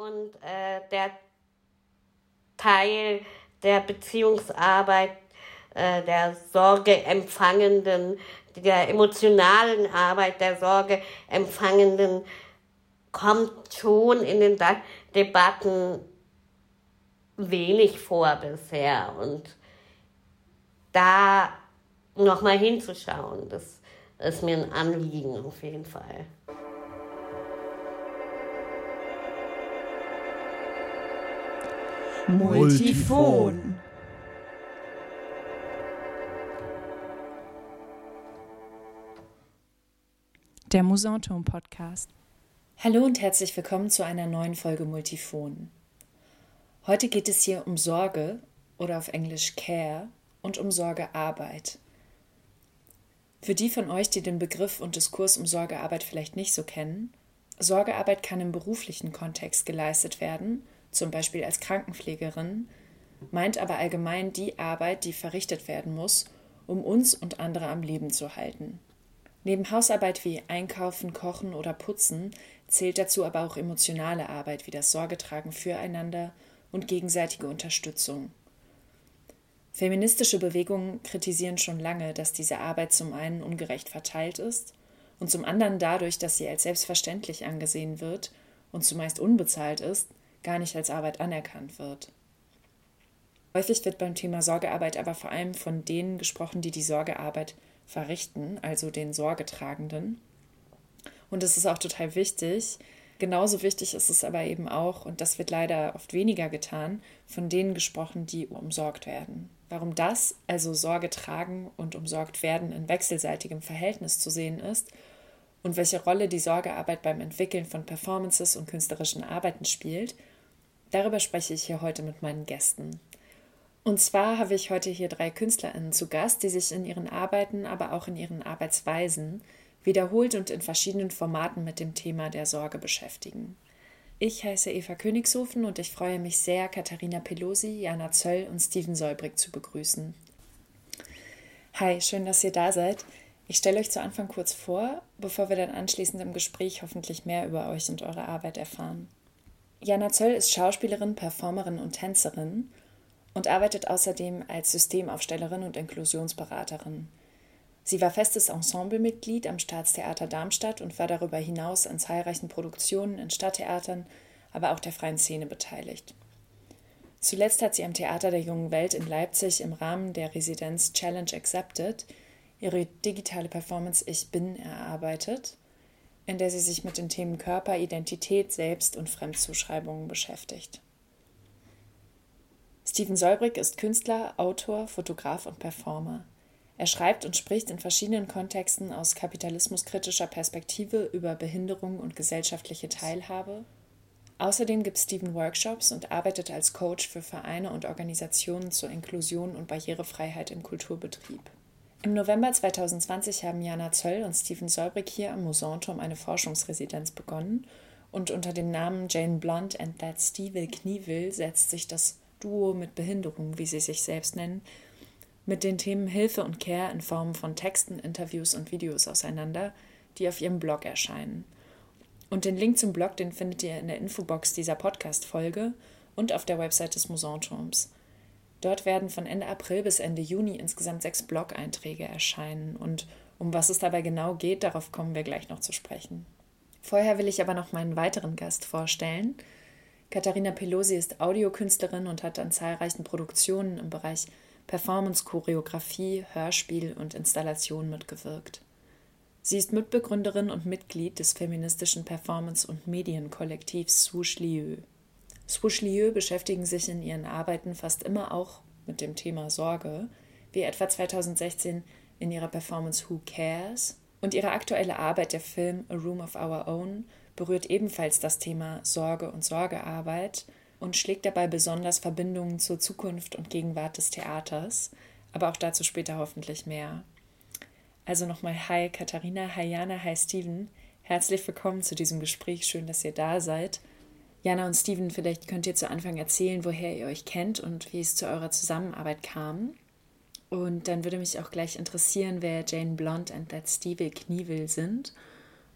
und äh, der Teil der Beziehungsarbeit äh, der Sorgeempfangenden, der emotionalen Arbeit der Sorgeempfangenden kommt schon in den Debatten wenig vor bisher. Und da nochmal hinzuschauen, das ist mir ein Anliegen auf jeden Fall. Multifon. Der Musanturm Podcast. Hallo und herzlich willkommen zu einer neuen Folge Multifon. Heute geht es hier um Sorge oder auf Englisch Care und um Sorgearbeit. Für die von euch, die den Begriff und Diskurs um Sorgearbeit vielleicht nicht so kennen, Sorgearbeit kann im beruflichen Kontext geleistet werden, zum Beispiel als Krankenpflegerin, meint aber allgemein die Arbeit, die verrichtet werden muss, um uns und andere am Leben zu halten. Neben Hausarbeit wie Einkaufen, Kochen oder Putzen zählt dazu aber auch emotionale Arbeit wie das Sorgetragen füreinander und gegenseitige Unterstützung. Feministische Bewegungen kritisieren schon lange, dass diese Arbeit zum einen ungerecht verteilt ist und zum anderen dadurch, dass sie als selbstverständlich angesehen wird und zumeist unbezahlt ist, gar nicht als Arbeit anerkannt wird. Häufig wird beim Thema Sorgearbeit aber vor allem von denen gesprochen, die die Sorgearbeit verrichten, also den Sorgetragenden. Und es ist auch total wichtig. Genauso wichtig ist es aber eben auch, und das wird leider oft weniger getan, von denen gesprochen, die umsorgt werden. Warum das, also Sorge tragen und umsorgt werden, in wechselseitigem Verhältnis zu sehen ist und welche Rolle die Sorgearbeit beim Entwickeln von Performances und künstlerischen Arbeiten spielt, darüber spreche ich hier heute mit meinen Gästen. Und zwar habe ich heute hier drei KünstlerInnen zu Gast, die sich in ihren Arbeiten, aber auch in ihren Arbeitsweisen wiederholt und in verschiedenen Formaten mit dem Thema der Sorge beschäftigen. Ich heiße Eva Königshofen und ich freue mich sehr, Katharina Pelosi, Jana Zöll und Steven Solbrig zu begrüßen. Hi, schön, dass ihr da seid. Ich stelle euch zu Anfang kurz vor, bevor wir dann anschließend im Gespräch hoffentlich mehr über euch und eure Arbeit erfahren. Jana Zöll ist Schauspielerin, Performerin und Tänzerin und arbeitet außerdem als Systemaufstellerin und Inklusionsberaterin. Sie war festes Ensemblemitglied am Staatstheater Darmstadt und war darüber hinaus an zahlreichen Produktionen in Stadttheatern, aber auch der freien Szene beteiligt. Zuletzt hat sie am Theater der Jungen Welt in Leipzig im Rahmen der Residenz Challenge Accepted ihre digitale Performance Ich Bin erarbeitet, in der sie sich mit den Themen Körper, Identität, Selbst- und Fremdzuschreibungen beschäftigt. Steven Solbrig ist Künstler, Autor, Fotograf und Performer. Er schreibt und spricht in verschiedenen Kontexten aus kapitalismuskritischer Perspektive über Behinderung und gesellschaftliche Teilhabe. Außerdem gibt Steven Workshops und arbeitet als Coach für Vereine und Organisationen zur Inklusion und Barrierefreiheit im Kulturbetrieb. Im November 2020 haben Jana Zöll und Steven Solbrig hier am Musanturm eine Forschungsresidenz begonnen und unter dem Namen Jane Blunt and That Steve Knievel setzt sich das Duo mit Behinderung, wie sie sich selbst nennen, mit den Themen Hilfe und Care in Form von Texten, Interviews und Videos auseinander, die auf ihrem Blog erscheinen. Und den Link zum Blog, den findet ihr in der Infobox dieser Podcast-Folge und auf der Website des Musanturms. Dort werden von Ende April bis Ende Juni insgesamt sechs Blog-Einträge erscheinen und um was es dabei genau geht, darauf kommen wir gleich noch zu sprechen. Vorher will ich aber noch meinen weiteren Gast vorstellen. Katharina Pelosi ist Audiokünstlerin und hat an zahlreichen Produktionen im Bereich Performance, Choreografie, Hörspiel und Installation mitgewirkt. Sie ist Mitbegründerin und Mitglied des feministischen Performance- und Medienkollektivs Swoosh Lieu. Swoosh Lieu beschäftigen sich in ihren Arbeiten fast immer auch mit dem Thema Sorge, wie etwa 2016 in ihrer Performance Who Cares und ihre aktuelle Arbeit der Film A Room of Our Own berührt ebenfalls das Thema Sorge und Sorgearbeit und schlägt dabei besonders Verbindungen zur Zukunft und Gegenwart des Theaters, aber auch dazu später hoffentlich mehr. Also nochmal Hi Katharina, Hi Jana, Hi Steven. Herzlich willkommen zu diesem Gespräch. Schön, dass ihr da seid. Jana und Steven, vielleicht könnt ihr zu Anfang erzählen, woher ihr euch kennt und wie es zu eurer Zusammenarbeit kam. Und dann würde mich auch gleich interessieren, wer Jane Blond und That Steve Knievel sind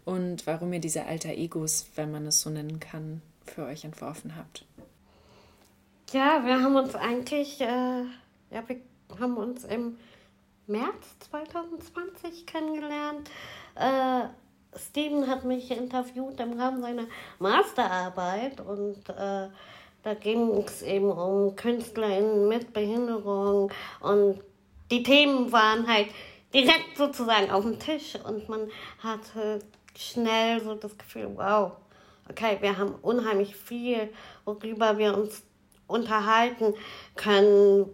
und warum ihr diese alter Egos, wenn man es so nennen kann, für euch entworfen habt. Ja, wir haben uns eigentlich, äh, ja, wir haben uns im März 2020 kennengelernt. Äh, Steven hat mich interviewt im Rahmen seiner Masterarbeit und äh, da ging es eben um KünstlerInnen mit Behinderung und die Themen waren halt direkt sozusagen auf dem Tisch und man hatte schnell so das Gefühl, wow, okay, wir haben unheimlich viel, worüber wir uns unterhalten können,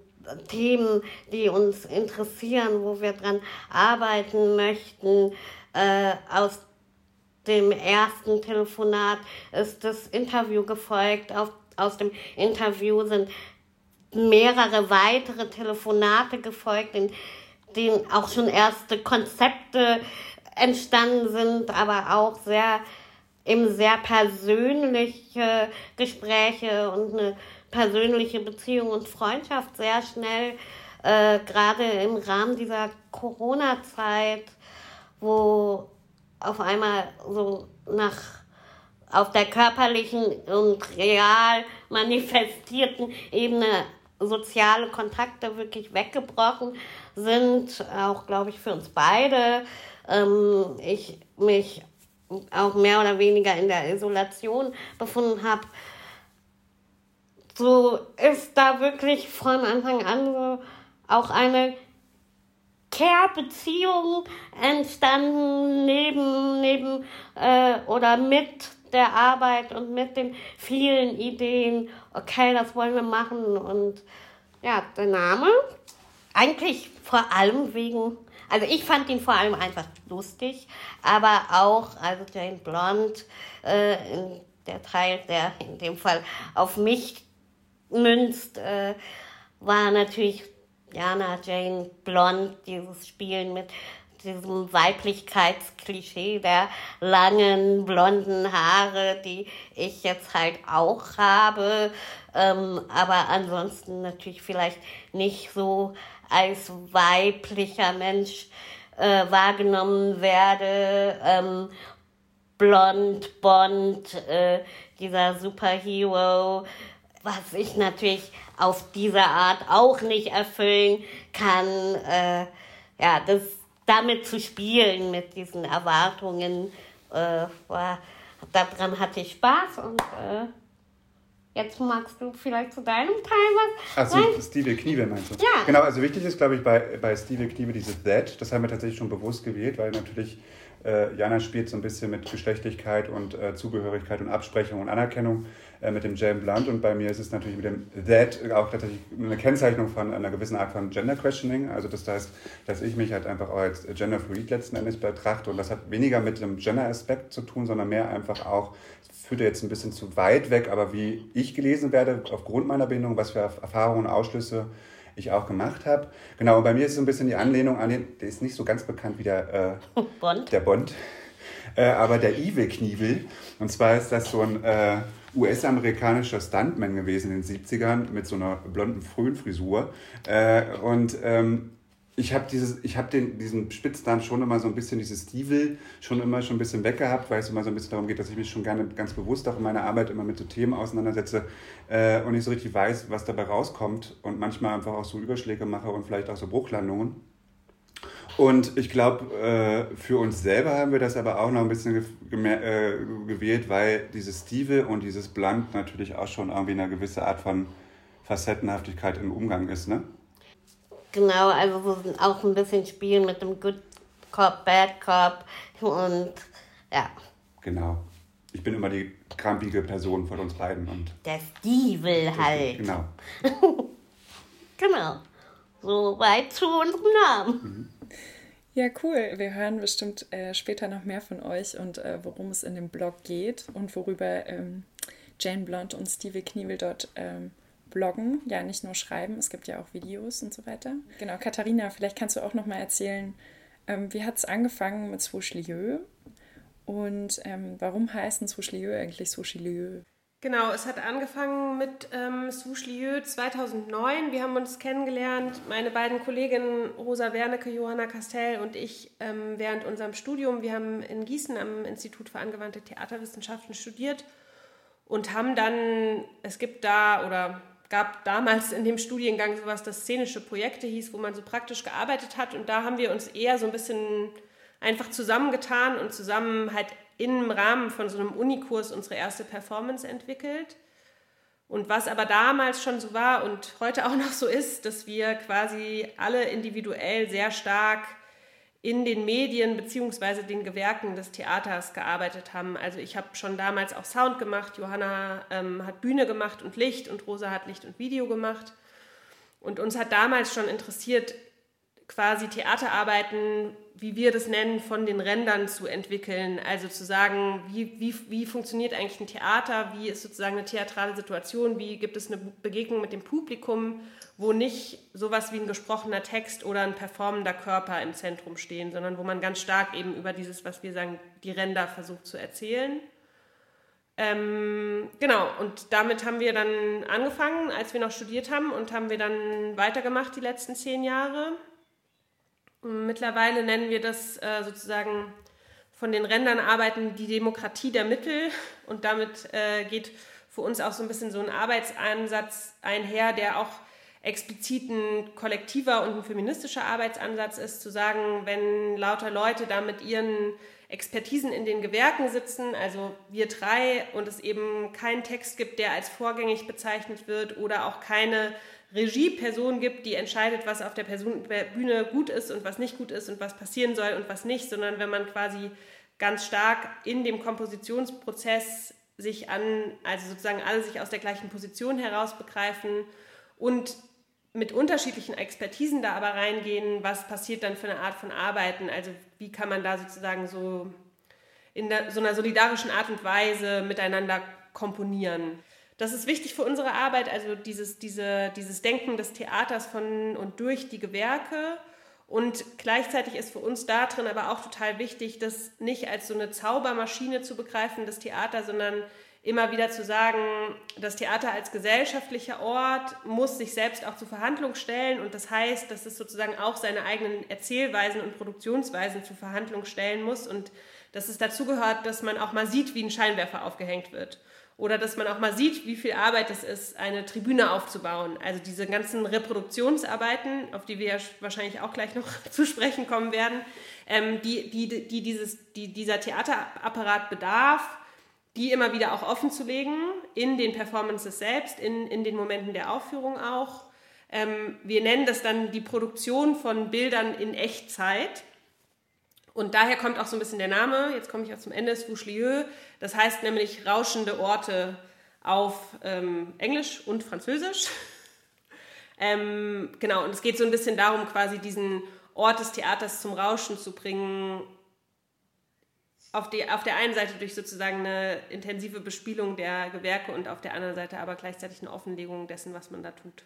Themen, die uns interessieren, wo wir dran arbeiten möchten. Äh, aus dem ersten Telefonat ist das Interview gefolgt. Auf, aus dem Interview sind mehrere weitere Telefonate gefolgt, in denen auch schon erste Konzepte entstanden sind, aber auch sehr eben sehr persönliche Gespräche und eine persönliche Beziehung und Freundschaft sehr schnell, äh, gerade im Rahmen dieser Corona-Zeit, wo auf einmal so nach auf der körperlichen und real manifestierten Ebene soziale Kontakte wirklich weggebrochen sind, auch glaube ich für uns beide. Ähm, ich mich auch mehr oder weniger in der Isolation befunden habe, so ist da wirklich von Anfang an so auch eine Care-Beziehung entstanden neben, neben äh, oder mit der Arbeit und mit den vielen Ideen, okay, das wollen wir machen. Und ja, der Name, eigentlich vor allem wegen, also ich fand ihn vor allem einfach lustig, aber auch, also Jane Blond, äh, der Teil, der in dem Fall auf mich münzt, äh, war natürlich Jana Jane Blond, dieses Spielen mit diesem Weiblichkeitsklischee der langen blonden Haare, die ich jetzt halt auch habe, ähm, aber ansonsten natürlich vielleicht nicht so als weiblicher Mensch äh, wahrgenommen werde. Ähm, blond, Bond, äh, dieser Superhero, was ich natürlich auf diese Art auch nicht erfüllen kann. Äh, ja, das damit zu spielen, mit diesen Erwartungen, äh, war, daran hatte ich Spaß und äh, Jetzt magst du vielleicht zu deinem Teil was. Achso, Steve Knievel meinst du? Ja. Genau, also wichtig ist, glaube ich, bei, bei Steve Knievel dieses That. Das haben wir tatsächlich schon bewusst gewählt, weil natürlich äh, Jana spielt so ein bisschen mit Geschlechtlichkeit und äh, Zugehörigkeit und Absprechung und Anerkennung äh, mit dem Jane Blunt und bei mir ist es natürlich mit dem That auch tatsächlich eine Kennzeichnung von einer gewissen Art von Gender Questioning. Also das heißt, dass ich mich halt einfach auch als Gender Fluid letzten Endes betrachte und das hat weniger mit dem Gender Aspekt zu tun, sondern mehr einfach auch, führt jetzt ein bisschen zu weit weg, aber wie ich gelesen werde aufgrund meiner Bindung, was für Erfahrungen Ausschlüsse ich auch gemacht habe. Genau, und bei mir ist so ein bisschen die Anlehnung an den, der ist nicht so ganz bekannt wie der, äh, Bond. Der Bond. Äh, aber der Evil Knievel. Und zwar ist das so ein äh, US-amerikanischer Stuntman gewesen in den 70ern mit so einer blonden Frühenfrisur. Äh, und ähm, ich habe den, diesen Spitznamen schon immer so ein bisschen, dieses Stiefel schon immer schon ein bisschen weggehabt, weil es immer so ein bisschen darum geht, dass ich mich schon gerne ganz bewusst auch in meiner Arbeit immer mit so Themen auseinandersetze äh, und nicht so richtig weiß, was dabei rauskommt und manchmal einfach auch so Überschläge mache und vielleicht auch so Bruchlandungen. Und ich glaube, äh, für uns selber haben wir das aber auch noch ein bisschen äh, gewählt, weil dieses Stiefel und dieses Blunt natürlich auch schon irgendwie eine gewisse Art von Facettenhaftigkeit im Umgang ist, ne? Genau, also so auch ein bisschen spielen mit dem Good Cop, Bad Cop und ja. Genau. Ich bin immer die krampige Person von uns beiden. Und Der Stiefel halt. Genau. genau. So weit zu unserem Namen. Mhm. Ja, cool. Wir hören bestimmt äh, später noch mehr von euch und äh, worum es in dem Blog geht und worüber ähm, Jane Blond und Steve Knievel dort ähm, bloggen, ja nicht nur schreiben, es gibt ja auch Videos und so weiter. Genau, Katharina, vielleicht kannst du auch noch mal erzählen, ähm, wie hat es angefangen mit Souchelieu und ähm, warum heißen Souchelieu eigentlich Souchelieu? Genau, es hat angefangen mit ähm, Souchelieu 2009. Wir haben uns kennengelernt, meine beiden Kolleginnen Rosa Wernecke, Johanna Castell und ich ähm, während unserem Studium. Wir haben in Gießen am Institut für angewandte Theaterwissenschaften studiert und haben dann, es gibt da oder gab damals in dem Studiengang sowas, das szenische Projekte hieß, wo man so praktisch gearbeitet hat und da haben wir uns eher so ein bisschen einfach zusammengetan und zusammen halt im Rahmen von so einem Unikurs unsere erste Performance entwickelt. Und was aber damals schon so war und heute auch noch so ist, dass wir quasi alle individuell sehr stark in den Medien bzw. den Gewerken des Theaters gearbeitet haben. Also ich habe schon damals auch Sound gemacht, Johanna ähm, hat Bühne gemacht und Licht und Rosa hat Licht und Video gemacht. Und uns hat damals schon interessiert, quasi Theaterarbeiten, wie wir das nennen, von den Rändern zu entwickeln. Also zu sagen, wie, wie, wie funktioniert eigentlich ein Theater, wie ist sozusagen eine theatrale Situation, wie gibt es eine Begegnung mit dem Publikum, wo nicht sowas wie ein gesprochener Text oder ein performender Körper im Zentrum stehen, sondern wo man ganz stark eben über dieses, was wir sagen, die Ränder versucht zu erzählen. Ähm, genau, und damit haben wir dann angefangen, als wir noch studiert haben und haben wir dann weitergemacht die letzten zehn Jahre. Mittlerweile nennen wir das äh, sozusagen von den Rändern arbeiten die Demokratie der Mittel. Und damit äh, geht für uns auch so ein bisschen so ein Arbeitsansatz einher, der auch explizit ein kollektiver und ein feministischer Arbeitsansatz ist, zu sagen, wenn lauter Leute da mit ihren Expertisen in den Gewerken sitzen, also wir drei, und es eben keinen Text gibt, der als vorgängig bezeichnet wird oder auch keine Regieperson gibt, die entscheidet, was auf der Person, Bühne gut ist und was nicht gut ist und was passieren soll und was nicht, sondern wenn man quasi ganz stark in dem Kompositionsprozess sich an, also sozusagen alle sich aus der gleichen Position heraus begreifen und mit unterschiedlichen Expertisen da aber reingehen, was passiert dann für eine Art von Arbeiten, also wie kann man da sozusagen so in der, so einer solidarischen Art und Weise miteinander komponieren. Das ist wichtig für unsere Arbeit, also dieses, diese, dieses Denken des Theaters von und durch die Gewerke. Und gleichzeitig ist für uns da drin aber auch total wichtig, das nicht als so eine Zaubermaschine zu begreifen, das Theater, sondern immer wieder zu sagen, das Theater als gesellschaftlicher Ort muss sich selbst auch zur Verhandlung stellen. Und das heißt, dass es sozusagen auch seine eigenen Erzählweisen und Produktionsweisen zur Verhandlung stellen muss. Und dass es dazu gehört, dass man auch mal sieht, wie ein Scheinwerfer aufgehängt wird oder dass man auch mal sieht, wie viel Arbeit es ist, eine Tribüne aufzubauen. Also diese ganzen Reproduktionsarbeiten, auf die wir ja wahrscheinlich auch gleich noch zu sprechen kommen werden, ähm, die, die, die, dieses, die dieser Theaterapparat bedarf, die immer wieder auch offen zu legen, in den Performances selbst, in, in den Momenten der Aufführung auch. Ähm, wir nennen das dann die Produktion von Bildern in Echtzeit. Und daher kommt auch so ein bisschen der Name, jetzt komme ich auch zum Ende, Swoosh-Lieu. Das heißt nämlich rauschende Orte auf ähm, Englisch und Französisch. ähm, genau, und es geht so ein bisschen darum, quasi diesen Ort des Theaters zum Rauschen zu bringen. Auf, die, auf der einen Seite durch sozusagen eine intensive Bespielung der Gewerke und auf der anderen Seite aber gleichzeitig eine Offenlegung dessen, was man da tut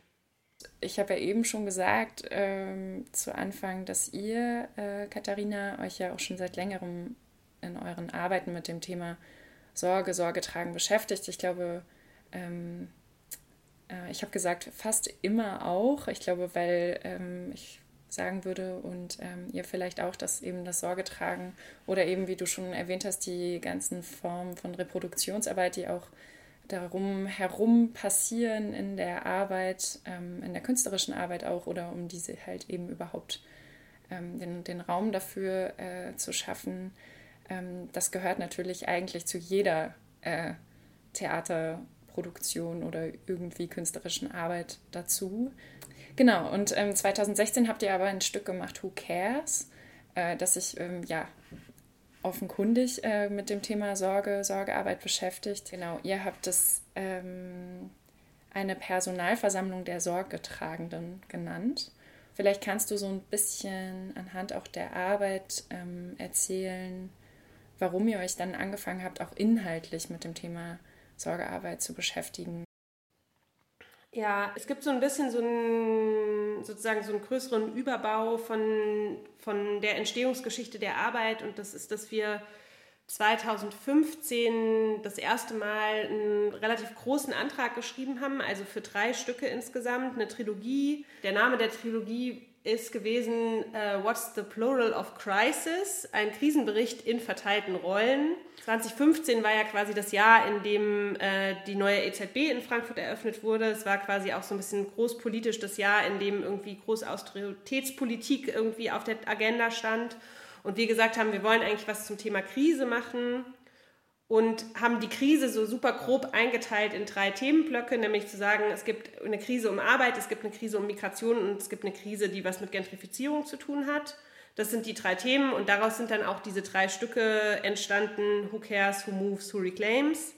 ich habe ja eben schon gesagt ähm, zu Anfang, dass ihr, äh, Katharina, euch ja auch schon seit längerem in euren Arbeiten mit dem Thema Sorge, Sorge tragen beschäftigt. Ich glaube, ähm, äh, ich habe gesagt, fast immer auch. Ich glaube, weil ähm, ich sagen würde und ähm, ihr vielleicht auch, dass eben das Sorge tragen oder eben, wie du schon erwähnt hast, die ganzen Formen von Reproduktionsarbeit, die auch darum herum passieren in der Arbeit, ähm, in der künstlerischen Arbeit auch oder um diese halt eben überhaupt ähm, den, den Raum dafür äh, zu schaffen. Ähm, das gehört natürlich eigentlich zu jeder äh, Theaterproduktion oder irgendwie künstlerischen Arbeit dazu. Genau, und 2016 ähm, habt ihr aber ein Stück gemacht, Who Cares, äh, das sich ähm, ja offenkundig äh, mit dem Thema Sorge, Sorgearbeit beschäftigt. Genau, ihr habt es ähm, eine Personalversammlung der Sorgetragenden genannt. Vielleicht kannst du so ein bisschen anhand auch der Arbeit ähm, erzählen, warum ihr euch dann angefangen habt, auch inhaltlich mit dem Thema Sorgearbeit zu beschäftigen. Ja, es gibt so ein bisschen so einen, sozusagen so einen größeren Überbau von, von der Entstehungsgeschichte der Arbeit und das ist, dass wir 2015 das erste Mal einen relativ großen Antrag geschrieben haben, also für drei Stücke insgesamt, eine Trilogie. Der Name der Trilogie ist gewesen uh, What's the Plural of Crisis? Ein Krisenbericht in verteilten Rollen. 2015 war ja quasi das Jahr, in dem äh, die neue EZB in Frankfurt eröffnet wurde. Es war quasi auch so ein bisschen großpolitisch das Jahr, in dem irgendwie Großausteritätspolitik irgendwie auf der Agenda stand. Und wir gesagt haben, wir wollen eigentlich was zum Thema Krise machen und haben die Krise so super grob eingeteilt in drei Themenblöcke, nämlich zu sagen, es gibt eine Krise um Arbeit, es gibt eine Krise um Migration und es gibt eine Krise, die was mit Gentrifizierung zu tun hat. Das sind die drei Themen und daraus sind dann auch diese drei Stücke entstanden, Who Cares, Who Moves, Who Reclaims.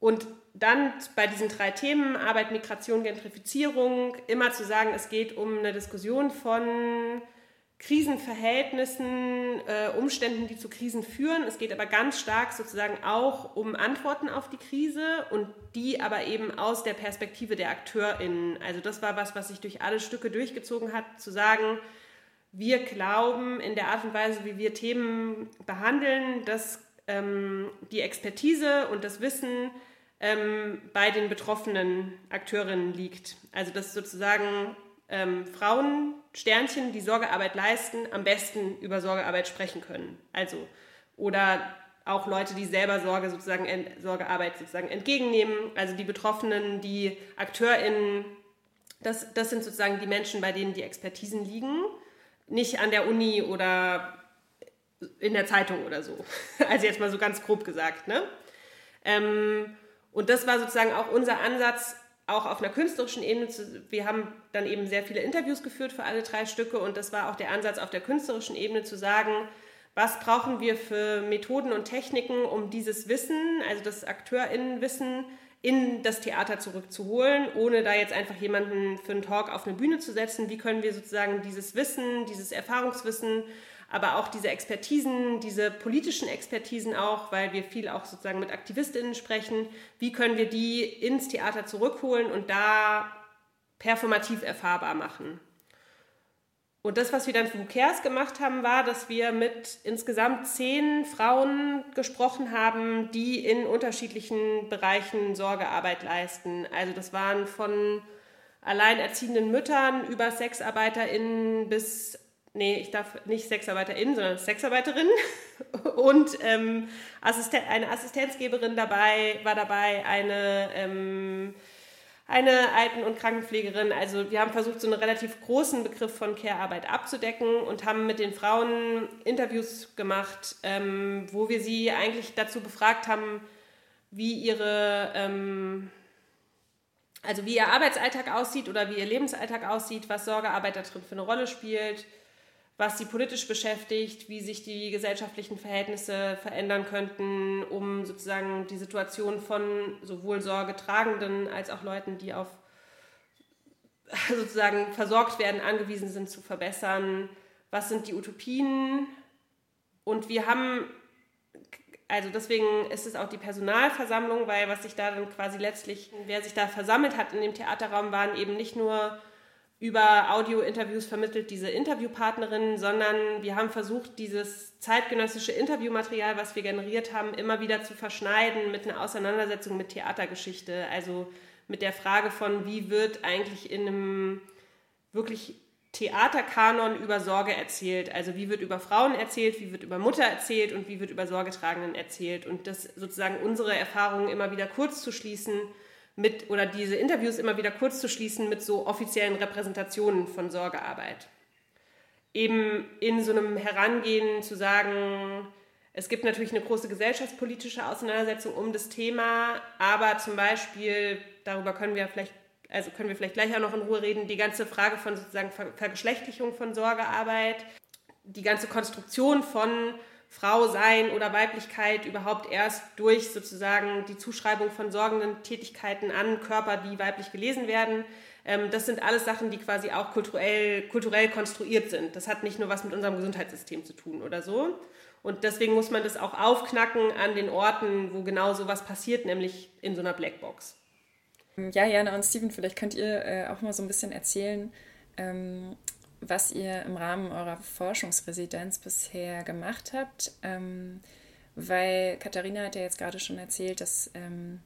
Und dann bei diesen drei Themen, Arbeit, Migration, Gentrifizierung, immer zu sagen, es geht um eine Diskussion von Krisenverhältnissen, äh, Umständen, die zu Krisen führen. Es geht aber ganz stark sozusagen auch um Antworten auf die Krise und die aber eben aus der Perspektive der AkteurInnen. Also das war was, was sich durch alle Stücke durchgezogen hat, zu sagen, wir glauben in der Art und Weise, wie wir Themen behandeln, dass ähm, die Expertise und das Wissen ähm, bei den betroffenen Akteurinnen liegt. Also dass sozusagen ähm, Frauen, Sternchen, die Sorgearbeit leisten, am besten über Sorgearbeit sprechen können. Also, oder auch Leute, die selber Sorge sozusagen, Sorgearbeit sozusagen entgegennehmen. Also die Betroffenen, die AkteurInnen, das, das sind sozusagen die Menschen, bei denen die Expertisen liegen. Nicht an der Uni oder in der Zeitung oder so. Also jetzt mal so ganz grob gesagt. Ne? Ähm, und das war sozusagen auch unser Ansatz, auch auf einer künstlerischen Ebene, zu, wir haben dann eben sehr viele Interviews geführt für alle drei Stücke und das war auch der Ansatz auf der künstlerischen Ebene zu sagen, was brauchen wir für Methoden und Techniken, um dieses Wissen, also das AkteurInnenwissen, in das Theater zurückzuholen, ohne da jetzt einfach jemanden für einen Talk auf eine Bühne zu setzen. Wie können wir sozusagen dieses Wissen, dieses Erfahrungswissen aber auch diese Expertisen, diese politischen Expertisen auch, weil wir viel auch sozusagen mit Aktivistinnen sprechen, wie können wir die ins Theater zurückholen und da performativ erfahrbar machen. Und das, was wir dann für Who gemacht haben, war, dass wir mit insgesamt zehn Frauen gesprochen haben, die in unterschiedlichen Bereichen Sorgearbeit leisten. Also das waren von alleinerziehenden Müttern über SexarbeiterInnen bis nee, ich darf nicht SexarbeiterInnen, sondern Sexarbeiterin und ähm, Assisten eine Assistenzgeberin dabei, war dabei, eine, ähm, eine Alten- und Krankenpflegerin. Also wir haben versucht, so einen relativ großen Begriff von Care-Arbeit abzudecken und haben mit den Frauen Interviews gemacht, ähm, wo wir sie eigentlich dazu befragt haben, wie ihre... Ähm, also wie ihr Arbeitsalltag aussieht oder wie ihr Lebensalltag aussieht, was Sorgearbeit da drin für eine Rolle spielt, was sie politisch beschäftigt, wie sich die gesellschaftlichen Verhältnisse verändern könnten, um sozusagen die Situation von sowohl Sorgetragenden als auch Leuten, die auf sozusagen versorgt werden, angewiesen sind, zu verbessern. Was sind die Utopien? Und wir haben, also deswegen ist es auch die Personalversammlung, weil was sich da dann quasi letztlich, wer sich da versammelt hat in dem Theaterraum, waren eben nicht nur über Audio-Interviews vermittelt diese Interviewpartnerinnen, sondern wir haben versucht, dieses zeitgenössische Interviewmaterial, was wir generiert haben, immer wieder zu verschneiden mit einer Auseinandersetzung mit Theatergeschichte. Also mit der Frage von, wie wird eigentlich in einem wirklich Theaterkanon über Sorge erzählt. Also wie wird über Frauen erzählt, wie wird über Mutter erzählt und wie wird über Sorgetragenden erzählt. Und das sozusagen unsere Erfahrungen immer wieder kurz zu schließen mit oder diese Interviews immer wieder kurz zu schließen mit so offiziellen Repräsentationen von Sorgearbeit. Eben in so einem Herangehen zu sagen, es gibt natürlich eine große gesellschaftspolitische Auseinandersetzung um das Thema, aber zum Beispiel, darüber können wir vielleicht, also können wir vielleicht gleich auch noch in Ruhe reden, die ganze Frage von sozusagen Vergeschlechtlichung von Sorgearbeit, die ganze Konstruktion von Frau sein oder Weiblichkeit überhaupt erst durch sozusagen die Zuschreibung von sorgenden Tätigkeiten an Körper, die weiblich gelesen werden. Ähm, das sind alles Sachen, die quasi auch kulturell, kulturell konstruiert sind. Das hat nicht nur was mit unserem Gesundheitssystem zu tun oder so. Und deswegen muss man das auch aufknacken an den Orten, wo genau sowas passiert, nämlich in so einer Blackbox. Ja, Jana und Steven, vielleicht könnt ihr äh, auch mal so ein bisschen erzählen, ähm, was ihr im Rahmen eurer Forschungsresidenz bisher gemacht habt. Ähm, weil Katharina hat ja jetzt gerade schon erzählt, dass, ähm,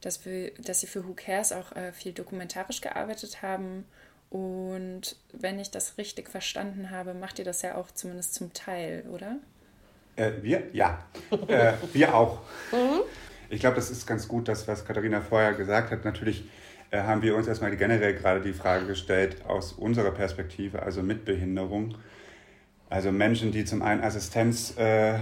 dass, wir, dass sie für Who Cares auch äh, viel dokumentarisch gearbeitet haben Und wenn ich das richtig verstanden habe, macht ihr das ja auch zumindest zum Teil, oder? Äh, wir? Ja. äh, wir auch. Mhm. Ich glaube, das ist ganz gut, das, was Katharina vorher gesagt hat. Natürlich äh, haben wir uns erstmal generell gerade die Frage gestellt, aus unserer Perspektive, also mit Behinderung. Also Menschen, die zum einen Assistenz, äh,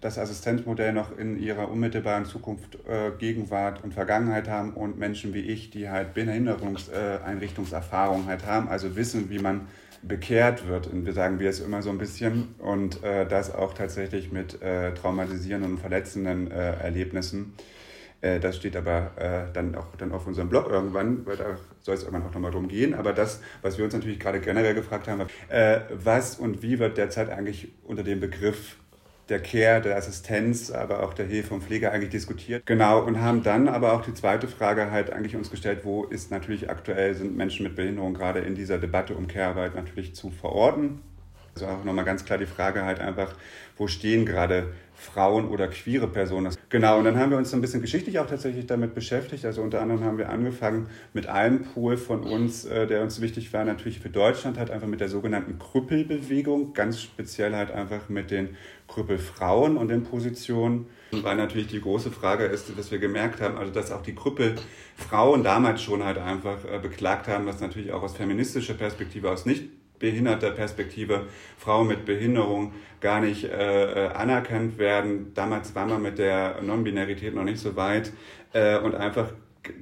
das Assistenzmodell noch in ihrer unmittelbaren Zukunft, äh, Gegenwart und Vergangenheit haben und Menschen wie ich, die halt Behinderungseinrichtungserfahrung halt haben, also wissen, wie man bekehrt wird. Und wir sagen wir es immer so ein bisschen und äh, das auch tatsächlich mit äh, traumatisierenden und verletzenden äh, Erlebnissen. Äh, das steht aber äh, dann auch dann auf unserem Blog irgendwann, weil da soll es irgendwann auch nochmal drum gehen. Aber das, was wir uns natürlich gerade generell gefragt haben, äh, was und wie wird derzeit eigentlich unter dem Begriff der Care, der Assistenz, aber auch der Hilfe und Pflege eigentlich diskutiert. Genau, und haben dann aber auch die zweite Frage halt eigentlich uns gestellt, wo ist natürlich aktuell, sind Menschen mit Behinderung gerade in dieser Debatte um Care-Arbeit natürlich zu verorten. Also auch nochmal ganz klar die Frage halt einfach, wo stehen gerade Frauen oder queere Personen. Genau, und dann haben wir uns ein bisschen geschichtlich auch tatsächlich damit beschäftigt. Also unter anderem haben wir angefangen mit einem Pool von uns, äh, der uns wichtig war, natürlich für Deutschland, halt einfach mit der sogenannten Krüppelbewegung, ganz speziell halt einfach mit den Krüppelfrauen und den Positionen. Weil natürlich die große Frage ist, dass wir gemerkt haben, also dass auch die Krüppelfrauen damals schon halt einfach äh, beklagt haben, was natürlich auch aus feministischer Perspektive aus nicht behinderter Perspektive Frauen mit Behinderung gar nicht äh, äh, anerkannt werden. Damals war man mit der Non-Binarität noch nicht so weit äh, und einfach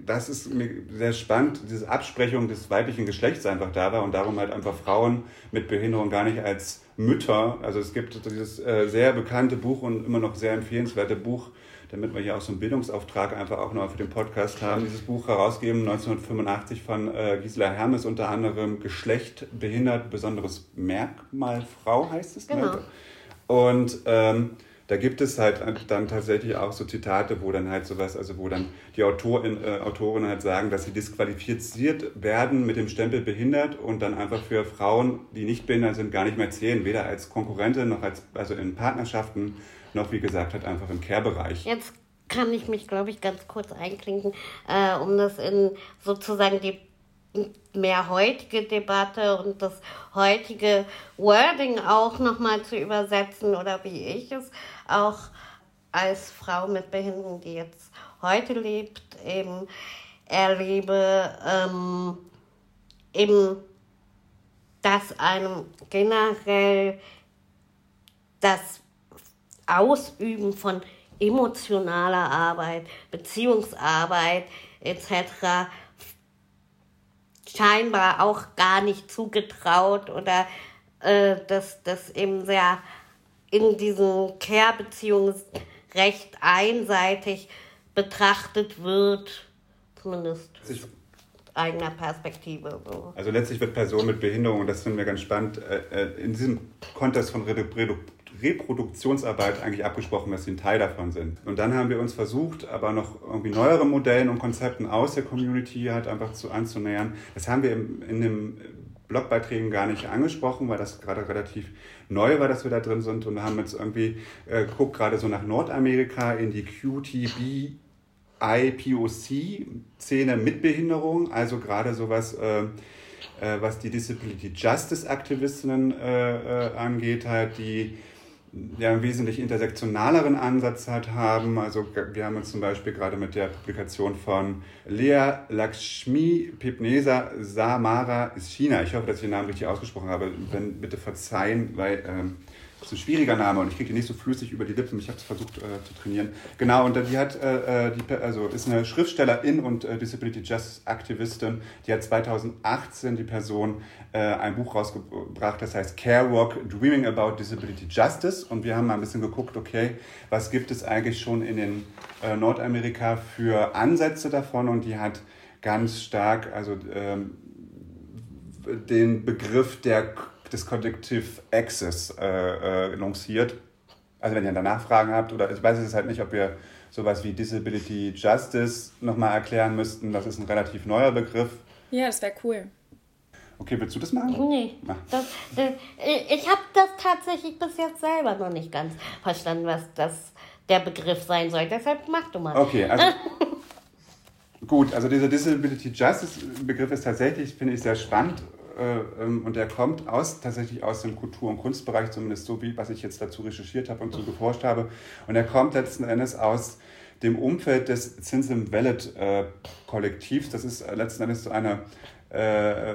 das ist mir sehr spannend, diese Absprechung des weiblichen Geschlechts einfach da war und darum halt einfach Frauen mit Behinderung gar nicht als Mütter. Also es gibt dieses äh, sehr bekannte Buch und immer noch sehr empfehlenswerte Buch damit wir hier auch so einen Bildungsauftrag einfach auch noch für den Podcast haben. Dieses Buch herausgegeben 1985 von äh, Gisela Hermes, unter anderem Geschlecht behindert, besonderes Merkmal Frau heißt es. Ne? Genau. Ne? Und ähm, da gibt es halt dann tatsächlich auch so Zitate, wo dann halt sowas, also wo dann die Autorin, äh, Autoren halt sagen, dass sie disqualifiziert werden mit dem Stempel behindert und dann einfach für Frauen, die nicht behindert sind, gar nicht mehr zählen, weder als Konkurrentin noch als, also in Partnerschaften noch, wie gesagt, hat einfach im Care-Bereich. Jetzt kann ich mich, glaube ich, ganz kurz einklinken, äh, um das in sozusagen die mehr heutige Debatte und das heutige Wording auch nochmal zu übersetzen oder wie ich es auch als Frau mit Behinderung, die jetzt heute lebt, eben erlebe, ähm, eben, dass einem generell das Ausüben von emotionaler Arbeit, Beziehungsarbeit etc. scheinbar auch gar nicht zugetraut oder äh, dass das eben sehr in diesen Care-Beziehungen recht einseitig betrachtet wird, zumindest aus eigener Perspektive. Also letztlich wird Person mit Behinderung, und das finden wir ganz spannend, äh, äh, in diesem Kontext von Redu Reproduktionsarbeit eigentlich abgesprochen, dass sie ein Teil davon sind. Und dann haben wir uns versucht, aber noch irgendwie neuere Modellen und Konzepten aus der Community halt einfach zu anzunähern. Das haben wir in, den Blogbeiträgen gar nicht angesprochen, weil das gerade relativ neu war, dass wir da drin sind und haben jetzt irgendwie äh, gerade so nach Nordamerika in die QTB IPOC-Szene mit Behinderung, also gerade sowas, äh, äh, was die Disability Justice Aktivistinnen äh, äh angeht, halt die ja, einen wesentlich intersektionaleren Ansatz halt haben. Also wir haben uns zum Beispiel gerade mit der Publikation von Lea Lakshmi Pipnesa Samara China, ich hoffe, dass ich den Namen richtig ausgesprochen habe, wenn, bitte verzeihen, weil ähm, das ist ein schwieriger Name und ich kriege ihn nicht so flüssig über die Lippen. Ich habe es versucht äh, zu trainieren. Genau, und die hat, äh, äh die, also ist eine Schriftstellerin und äh, Disability Justice Aktivistin. Die hat 2018 die Person äh, ein Buch rausgebracht, das heißt Care Walk Dreaming About Disability Justice. Und wir haben mal ein bisschen geguckt, okay, was gibt es eigentlich schon in den äh, Nordamerika für Ansätze davon? Und die hat ganz stark, also ähm, den Begriff der des Collective Access äh, äh, lanciert. Also wenn ihr danach Fragen habt, oder ich weiß es halt nicht, ob wir sowas wie Disability Justice nochmal erklären müssten. Das ist ein relativ neuer Begriff. Ja, das wäre cool. Okay, willst du das machen? Nee. Das, das, ich habe das tatsächlich bis jetzt selber noch nicht ganz verstanden, was das der Begriff sein soll. Deshalb mach du mal. Okay, also gut, also dieser Disability Justice Begriff ist tatsächlich, finde ich, sehr spannend äh, und der kommt aus, tatsächlich aus dem Kultur- und Kunstbereich, zumindest so wie, was ich jetzt dazu recherchiert habe und so geforscht habe. Und er kommt letzten Endes aus dem Umfeld des Zinsim Valid äh, Kollektivs. Das ist äh, letzten Endes so eine äh,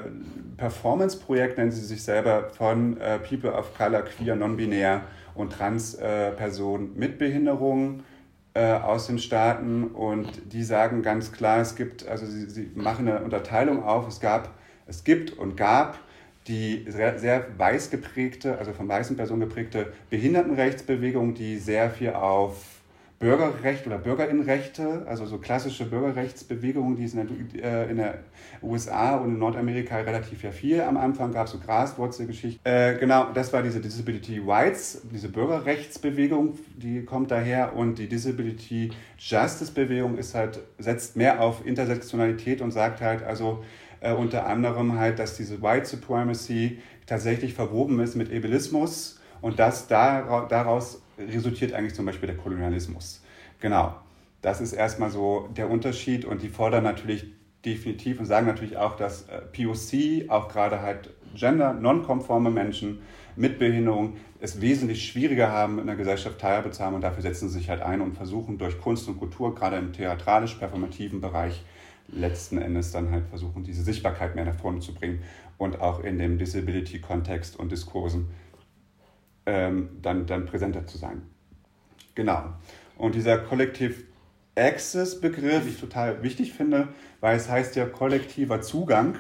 Performance-Projekt, nennen sie sich selber, von äh, People of Color, Queer, Non-Binär und Trans-Personen mit Behinderungen äh, aus den Staaten und die sagen ganz klar, es gibt, also sie, sie machen eine Unterteilung auf, es gab, es gibt und gab die sehr, sehr weiß geprägte, also von weißen Personen geprägte Behindertenrechtsbewegung, die sehr viel auf Bürgerrecht oder Bürgerinnenrechte, also so klassische Bürgerrechtsbewegungen, die es in der, äh, in der USA und in Nordamerika relativ ja viel am Anfang gab, so Graswurzelgeschichte. Äh, genau, das war diese Disability Rights, diese Bürgerrechtsbewegung, die kommt daher und die Disability Justice Bewegung ist halt, setzt mehr auf Intersektionalität und sagt halt also äh, unter anderem halt, dass diese White Supremacy tatsächlich verwoben ist mit Ableismus und dass daraus resultiert eigentlich zum Beispiel der Kolonialismus. Genau, das ist erstmal so der Unterschied und die fordern natürlich definitiv und sagen natürlich auch, dass äh, POC, auch gerade halt gender, nonkonforme Menschen mit Behinderung es wesentlich schwieriger haben, in der Gesellschaft Teilhabe zu haben und dafür setzen sie sich halt ein und versuchen durch Kunst und Kultur, gerade im theatralisch-performativen Bereich, letzten Endes dann halt versuchen, diese Sichtbarkeit mehr nach vorne zu bringen und auch in dem Disability-Kontext und Diskursen ähm, dann, dann präsenter zu sein. Genau. Und dieser Collective Access Begriff, ich total wichtig finde, weil es heißt ja kollektiver Zugang.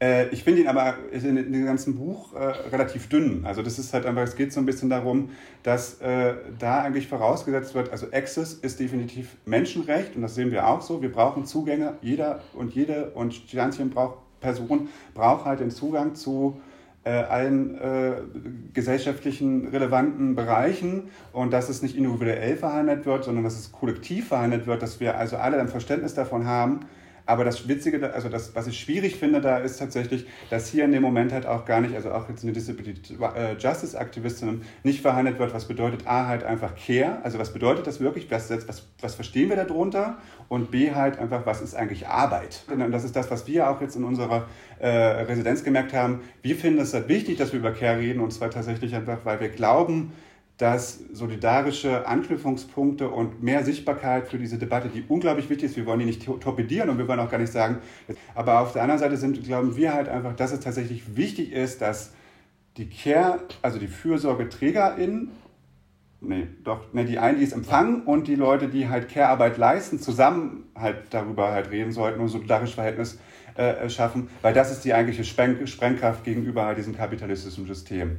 Äh, ich finde ihn aber in, in, dem ganzen Buch äh, relativ dünn. Also das ist halt einfach, es geht so ein bisschen darum, dass äh, da eigentlich vorausgesetzt wird, also Access ist definitiv Menschenrecht und das sehen wir auch so. Wir brauchen Zugänge, jeder und jede und Sternchen braucht, Person braucht halt den Zugang zu allen äh, gesellschaftlichen relevanten Bereichen und dass es nicht individuell verhandelt wird, sondern dass es kollektiv verhandelt wird, dass wir also alle ein Verständnis davon haben, aber das Witzige, also das, was ich schwierig finde, da ist tatsächlich, dass hier in dem Moment halt auch gar nicht, also auch jetzt eine Disability äh, Justice Aktivistin nicht verhandelt wird, was bedeutet A halt einfach Care, also was bedeutet das wirklich, was, was, was verstehen wir darunter und B halt einfach, was ist eigentlich Arbeit. Und das ist das, was wir auch jetzt in unserer äh, Residenz gemerkt haben. Wir finden es halt wichtig, dass wir über Care reden und zwar tatsächlich einfach, weil wir glauben, dass solidarische Anknüpfungspunkte und mehr Sichtbarkeit für diese Debatte, die unglaublich wichtig ist, wir wollen die nicht torpedieren und wir wollen auch gar nicht sagen, aber auf der anderen Seite sind, glauben wir halt einfach, dass es tatsächlich wichtig ist, dass die Care, also die FürsorgeträgerInnen, nee, doch, nee, die einen, die es empfangen und die Leute, die halt Care-Arbeit leisten, zusammen halt darüber halt reden sollten und solidarisches Verhältnis äh, schaffen, weil das ist die eigentliche Spreng Sprengkraft gegenüber halt diesem kapitalistischen System.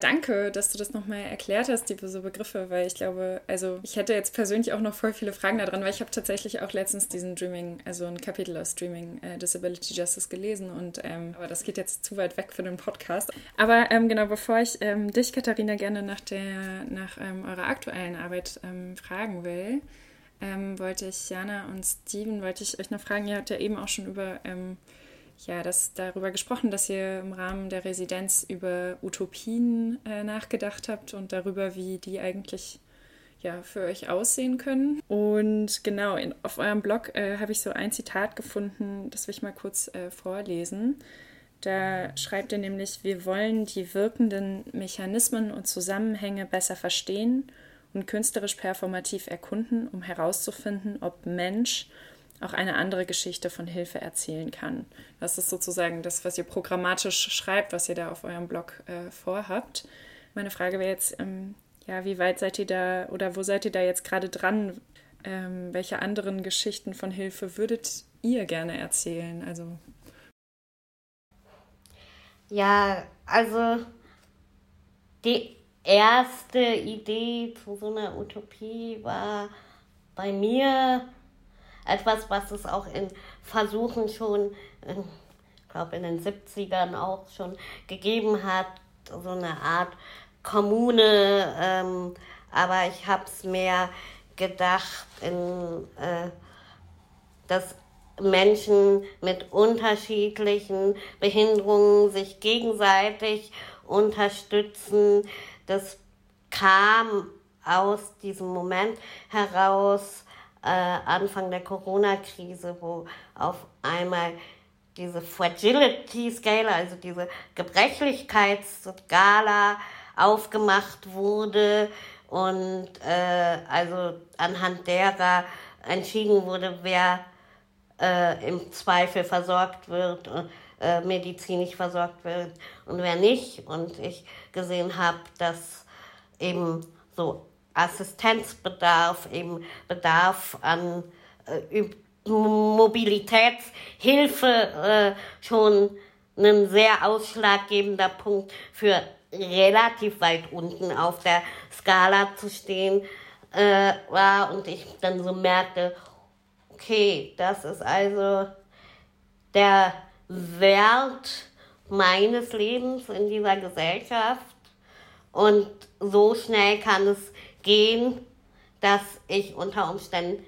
Danke, dass du das nochmal erklärt hast, diese Begriffe, weil ich glaube, also ich hätte jetzt persönlich auch noch voll viele Fragen daran, weil ich habe tatsächlich auch letztens diesen Dreaming, also ein Kapitel aus Dreaming äh, Disability Justice gelesen und ähm, aber das geht jetzt zu weit weg für den Podcast. Aber ähm, genau, bevor ich ähm, dich, Katharina, gerne nach der nach ähm, eurer aktuellen Arbeit ähm, fragen will, ähm, wollte ich Jana und Steven, wollte ich euch noch fragen, ihr habt ja eben auch schon über ja, das, darüber gesprochen, dass ihr im Rahmen der Residenz über Utopien äh, nachgedacht habt und darüber, wie die eigentlich ja, für euch aussehen können. Und genau, in, auf eurem Blog äh, habe ich so ein Zitat gefunden, das will ich mal kurz äh, vorlesen. Da schreibt ihr nämlich, wir wollen die wirkenden Mechanismen und Zusammenhänge besser verstehen und künstlerisch performativ erkunden, um herauszufinden, ob Mensch auch eine andere Geschichte von Hilfe erzählen kann. Das ist sozusagen das, was ihr programmatisch schreibt, was ihr da auf eurem Blog äh, vorhabt. Meine Frage wäre jetzt, ähm, ja, wie weit seid ihr da oder wo seid ihr da jetzt gerade dran? Ähm, welche anderen Geschichten von Hilfe würdet ihr gerne erzählen? Also ja, also die erste Idee zu so einer Utopie war bei mir etwas, was es auch in Versuchen schon, ich glaube in den 70ern auch schon gegeben hat, so eine Art Kommune, ähm, aber ich habe es mehr gedacht, in, äh, dass Menschen mit unterschiedlichen Behinderungen sich gegenseitig unterstützen. Das kam aus diesem Moment heraus, äh, Anfang der Corona-Krise, wo auf einmal diese Fragility Scale, also diese Gebrechlichkeitsskala aufgemacht wurde und äh, also anhand derer entschieden wurde, wer äh, im Zweifel versorgt wird, äh, medizinisch versorgt wird und wer nicht. Und ich gesehen habe, dass eben so Assistenzbedarf, eben Bedarf an äh, Mobilitätshilfe äh, schon ein sehr ausschlaggebender Punkt für relativ weit unten auf der Skala zu stehen äh, war und ich dann so merkte, okay, das ist also der Wert meines Lebens in dieser Gesellschaft. Und so schnell kann es gehen, dass ich unter Umständen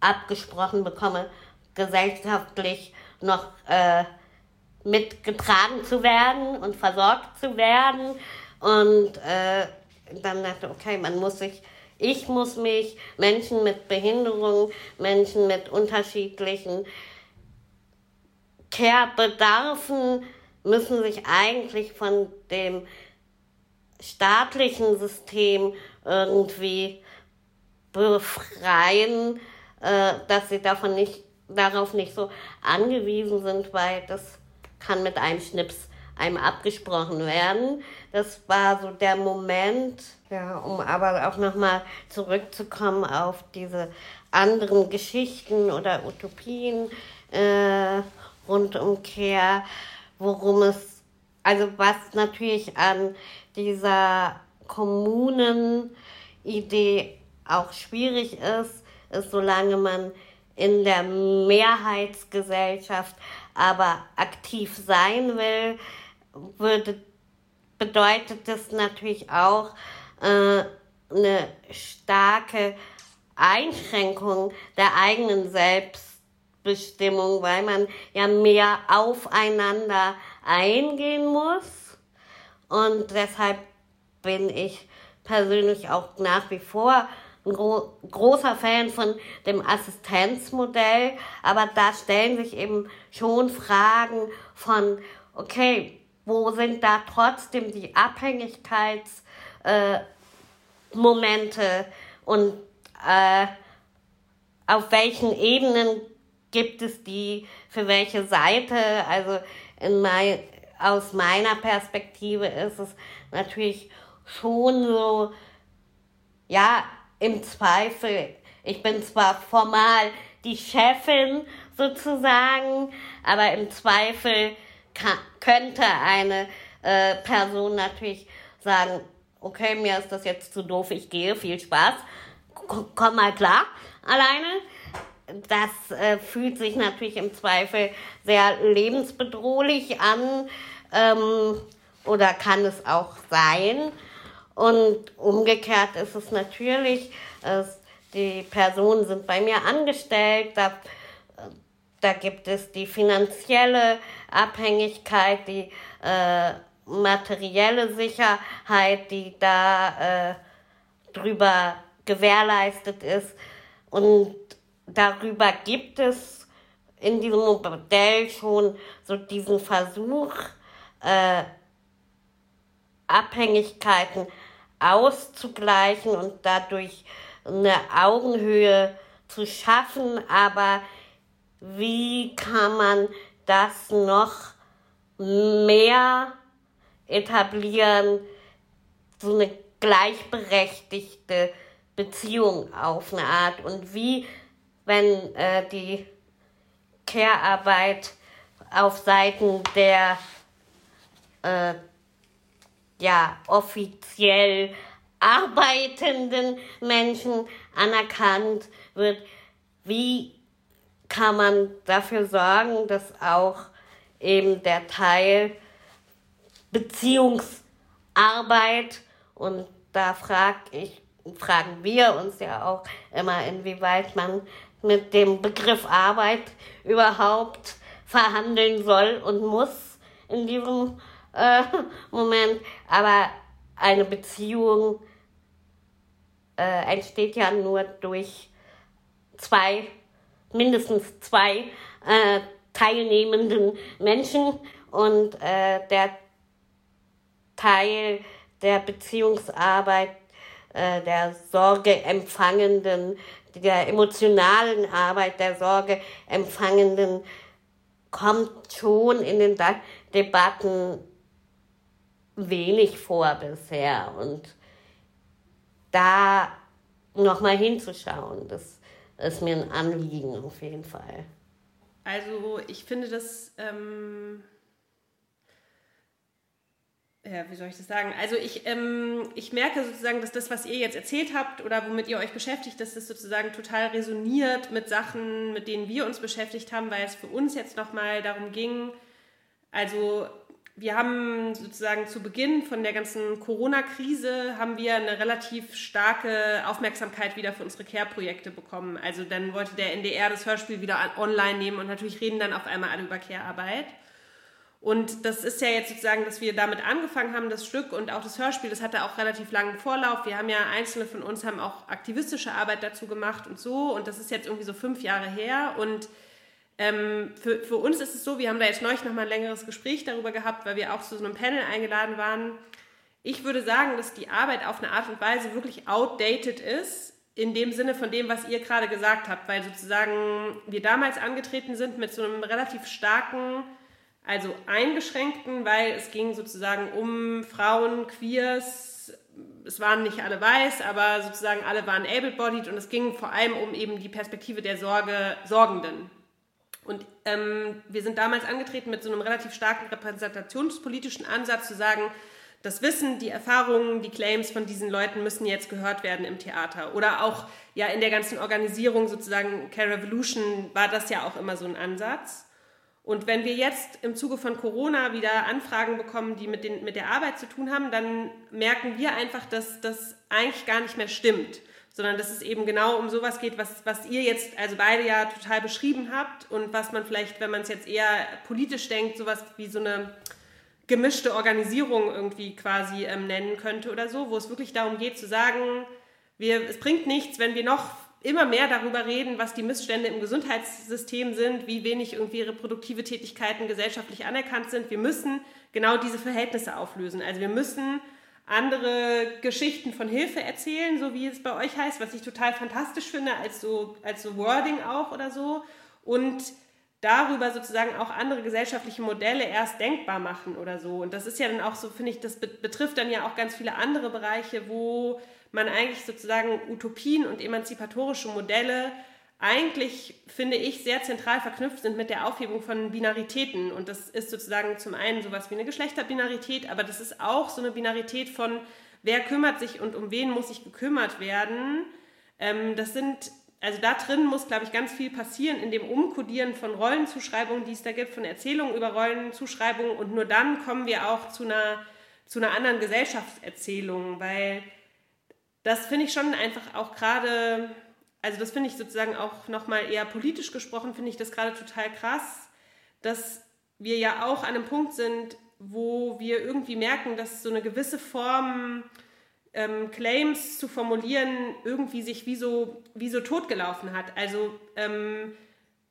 abgesprochen bekomme, gesellschaftlich noch äh, mitgetragen zu werden und versorgt zu werden. Und äh, dann dachte okay, man muss sich, ich muss mich, Menschen mit Behinderung, Menschen mit unterschiedlichen Care-Bedarfen müssen sich eigentlich von dem staatlichen System irgendwie befreien, äh, dass sie davon nicht, darauf nicht so angewiesen sind, weil das kann mit einem Schnips einem abgesprochen werden. Das war so der Moment, ja, um aber auch nochmal zurückzukommen auf diese anderen Geschichten oder Utopien äh, rund um Care, worum es, also was natürlich an dieser Kommunenidee auch schwierig ist, ist, solange man in der Mehrheitsgesellschaft aber aktiv sein will, würde, bedeutet das natürlich auch äh, eine starke Einschränkung der eigenen Selbstbestimmung, weil man ja mehr aufeinander eingehen muss. Und deshalb bin ich persönlich auch nach wie vor ein gro großer Fan von dem Assistenzmodell, aber da stellen sich eben schon Fragen von, okay, wo sind da trotzdem die Abhängigkeitsmomente äh, und äh, auf welchen Ebenen gibt es die für welche Seite? Also in mein, aus meiner Perspektive ist es natürlich schon so, ja, im Zweifel, ich bin zwar formal die Chefin sozusagen, aber im Zweifel kann, könnte eine äh, Person natürlich sagen, okay, mir ist das jetzt zu doof, ich gehe, viel Spaß, komm mal klar, alleine. Das äh, fühlt sich natürlich im Zweifel sehr lebensbedrohlich an ähm, oder kann es auch sein. Und umgekehrt ist es natürlich, es, die Personen sind bei mir angestellt, da, da gibt es die finanzielle Abhängigkeit, die äh, materielle Sicherheit, die da äh, drüber gewährleistet ist. Und darüber gibt es in diesem Modell schon so diesen Versuch, äh, Abhängigkeiten auszugleichen und dadurch eine Augenhöhe zu schaffen, aber wie kann man das noch mehr etablieren, so eine gleichberechtigte Beziehung auf eine Art? Und wie, wenn äh, die Care-Arbeit auf Seiten der äh, ja, offiziell arbeitenden Menschen anerkannt wird. Wie kann man dafür sorgen, dass auch eben der Teil Beziehungsarbeit und da frag ich, fragen wir uns ja auch immer, inwieweit man mit dem Begriff Arbeit überhaupt verhandeln soll und muss in diesem äh, Moment, aber eine Beziehung äh, entsteht ja nur durch zwei, mindestens zwei äh, teilnehmenden Menschen. Und äh, der Teil der Beziehungsarbeit, äh, der Sorgeempfangenden, der emotionalen Arbeit der Sorgeempfangenden kommt schon in den De Debatten wenig vor bisher. Und da nochmal hinzuschauen, das ist mir ein Anliegen auf jeden Fall. Also ich finde das, ähm, ja, wie soll ich das sagen? Also ich, ähm, ich merke sozusagen, dass das, was ihr jetzt erzählt habt oder womit ihr euch beschäftigt, dass das sozusagen total resoniert mit Sachen, mit denen wir uns beschäftigt haben, weil es für uns jetzt nochmal darum ging, also wir haben sozusagen zu Beginn von der ganzen Corona-Krise haben wir eine relativ starke Aufmerksamkeit wieder für unsere Care-Projekte bekommen. Also dann wollte der NDR das Hörspiel wieder online nehmen und natürlich reden dann auf einmal alle über Care-Arbeit. Und das ist ja jetzt sozusagen, dass wir damit angefangen haben, das Stück und auch das Hörspiel, das hatte auch relativ langen Vorlauf. Wir haben ja, einzelne von uns haben auch aktivistische Arbeit dazu gemacht und so. Und das ist jetzt irgendwie so fünf Jahre her. Und ähm, für, für uns ist es so, wir haben da jetzt neulich nochmal ein längeres Gespräch darüber gehabt, weil wir auch zu so einem Panel eingeladen waren. Ich würde sagen, dass die Arbeit auf eine Art und Weise wirklich outdated ist, in dem Sinne von dem, was ihr gerade gesagt habt, weil sozusagen wir damals angetreten sind mit so einem relativ starken, also eingeschränkten, weil es ging sozusagen um Frauen, Queers, es waren nicht alle weiß, aber sozusagen alle waren able-bodied und es ging vor allem um eben die Perspektive der Sorge, Sorgenden. Und ähm, wir sind damals angetreten mit so einem relativ starken repräsentationspolitischen Ansatz zu sagen, das Wissen, die Erfahrungen, die Claims von diesen Leuten müssen jetzt gehört werden im Theater. Oder auch ja in der ganzen Organisierung sozusagen Care Revolution war das ja auch immer so ein Ansatz. Und wenn wir jetzt im Zuge von Corona wieder Anfragen bekommen, die mit, den, mit der Arbeit zu tun haben, dann merken wir einfach, dass das eigentlich gar nicht mehr stimmt sondern dass es eben genau um sowas geht, was, was ihr jetzt also beide ja total beschrieben habt und was man vielleicht, wenn man es jetzt eher politisch denkt, sowas wie so eine gemischte Organisierung irgendwie quasi ähm, nennen könnte oder so, wo es wirklich darum geht zu sagen, wir, es bringt nichts, wenn wir noch immer mehr darüber reden, was die Missstände im Gesundheitssystem sind, wie wenig irgendwie reproduktive Tätigkeiten gesellschaftlich anerkannt sind. Wir müssen genau diese Verhältnisse auflösen. Also wir müssen andere Geschichten von Hilfe erzählen, so wie es bei euch heißt, was ich total fantastisch finde, als so, als so Wording auch oder so. Und darüber sozusagen auch andere gesellschaftliche Modelle erst denkbar machen oder so. Und das ist ja dann auch so, finde ich, das betrifft dann ja auch ganz viele andere Bereiche, wo man eigentlich sozusagen Utopien und emanzipatorische Modelle eigentlich, finde ich, sehr zentral verknüpft sind mit der Aufhebung von Binaritäten. Und das ist sozusagen zum einen sowas wie eine Geschlechterbinarität, aber das ist auch so eine Binarität von, wer kümmert sich und um wen muss sich gekümmert werden. Ähm, das sind, also da drin muss, glaube ich, ganz viel passieren in dem Umkodieren von Rollenzuschreibungen, die es da gibt, von Erzählungen über Rollenzuschreibungen. Und nur dann kommen wir auch zu einer, zu einer anderen Gesellschaftserzählung, weil das finde ich schon einfach auch gerade also das finde ich sozusagen auch nochmal eher politisch gesprochen, finde ich das gerade total krass, dass wir ja auch an einem Punkt sind, wo wir irgendwie merken, dass so eine gewisse Form ähm, Claims zu formulieren irgendwie sich wie so, wie so totgelaufen hat. Also ähm,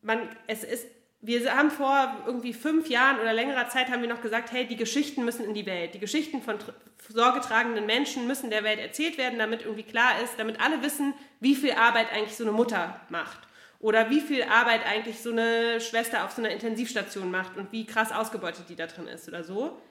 man, es ist wir haben vor irgendwie fünf Jahren oder längerer Zeit haben wir noch gesagt, hey, die Geschichten müssen in die Welt. Die Geschichten von sorgetragenden Menschen müssen der Welt erzählt werden, damit irgendwie klar ist, damit alle wissen, wie viel Arbeit eigentlich so eine Mutter macht. Oder wie viel Arbeit eigentlich so eine Schwester auf so einer Intensivstation macht und wie krass ausgebeutet die da drin ist oder so.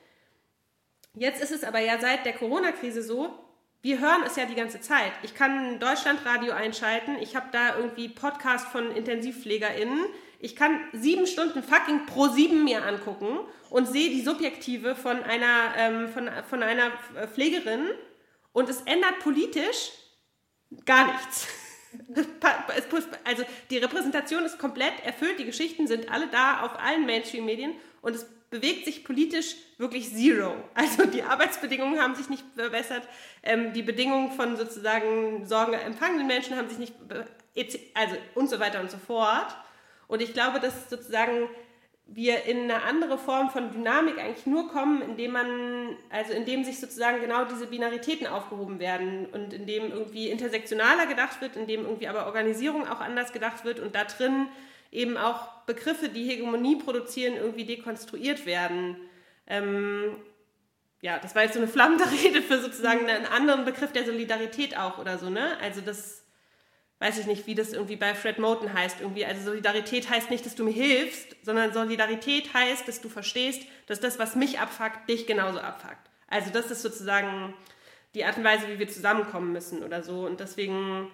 Jetzt ist es aber ja seit der Corona-Krise so, wir hören es ja die ganze Zeit. Ich kann Deutschlandradio einschalten, ich habe da irgendwie Podcast von IntensivpflegerInnen, ich kann sieben Stunden fucking pro sieben mir angucken und sehe die Subjektive von einer, ähm, von, von einer Pflegerin und es ändert politisch gar nichts. also die Repräsentation ist komplett erfüllt, die Geschichten sind alle da auf allen Mainstream-Medien und es bewegt sich politisch wirklich zero. Also die Arbeitsbedingungen haben sich nicht verbessert, ähm, die Bedingungen von sozusagen sorgenempfangenden Menschen haben sich nicht, also und so weiter und so fort. Und ich glaube, dass sozusagen wir in eine andere Form von Dynamik eigentlich nur kommen, indem man, also indem sich sozusagen genau diese Binaritäten aufgehoben werden und indem irgendwie intersektionaler gedacht wird, indem irgendwie aber Organisierung auch anders gedacht wird und da drin eben auch Begriffe, die Hegemonie produzieren, irgendwie dekonstruiert werden. Ähm, ja, das war jetzt so eine flammende Rede für sozusagen einen anderen Begriff der Solidarität auch oder so, ne? Also das weiß ich nicht, wie das irgendwie bei Fred Moten heißt irgendwie. Also Solidarität heißt nicht, dass du mir hilfst, sondern Solidarität heißt, dass du verstehst, dass das, was mich abfuckt, dich genauso abfuckt. Also das ist sozusagen die Art und Weise, wie wir zusammenkommen müssen oder so. Und deswegen,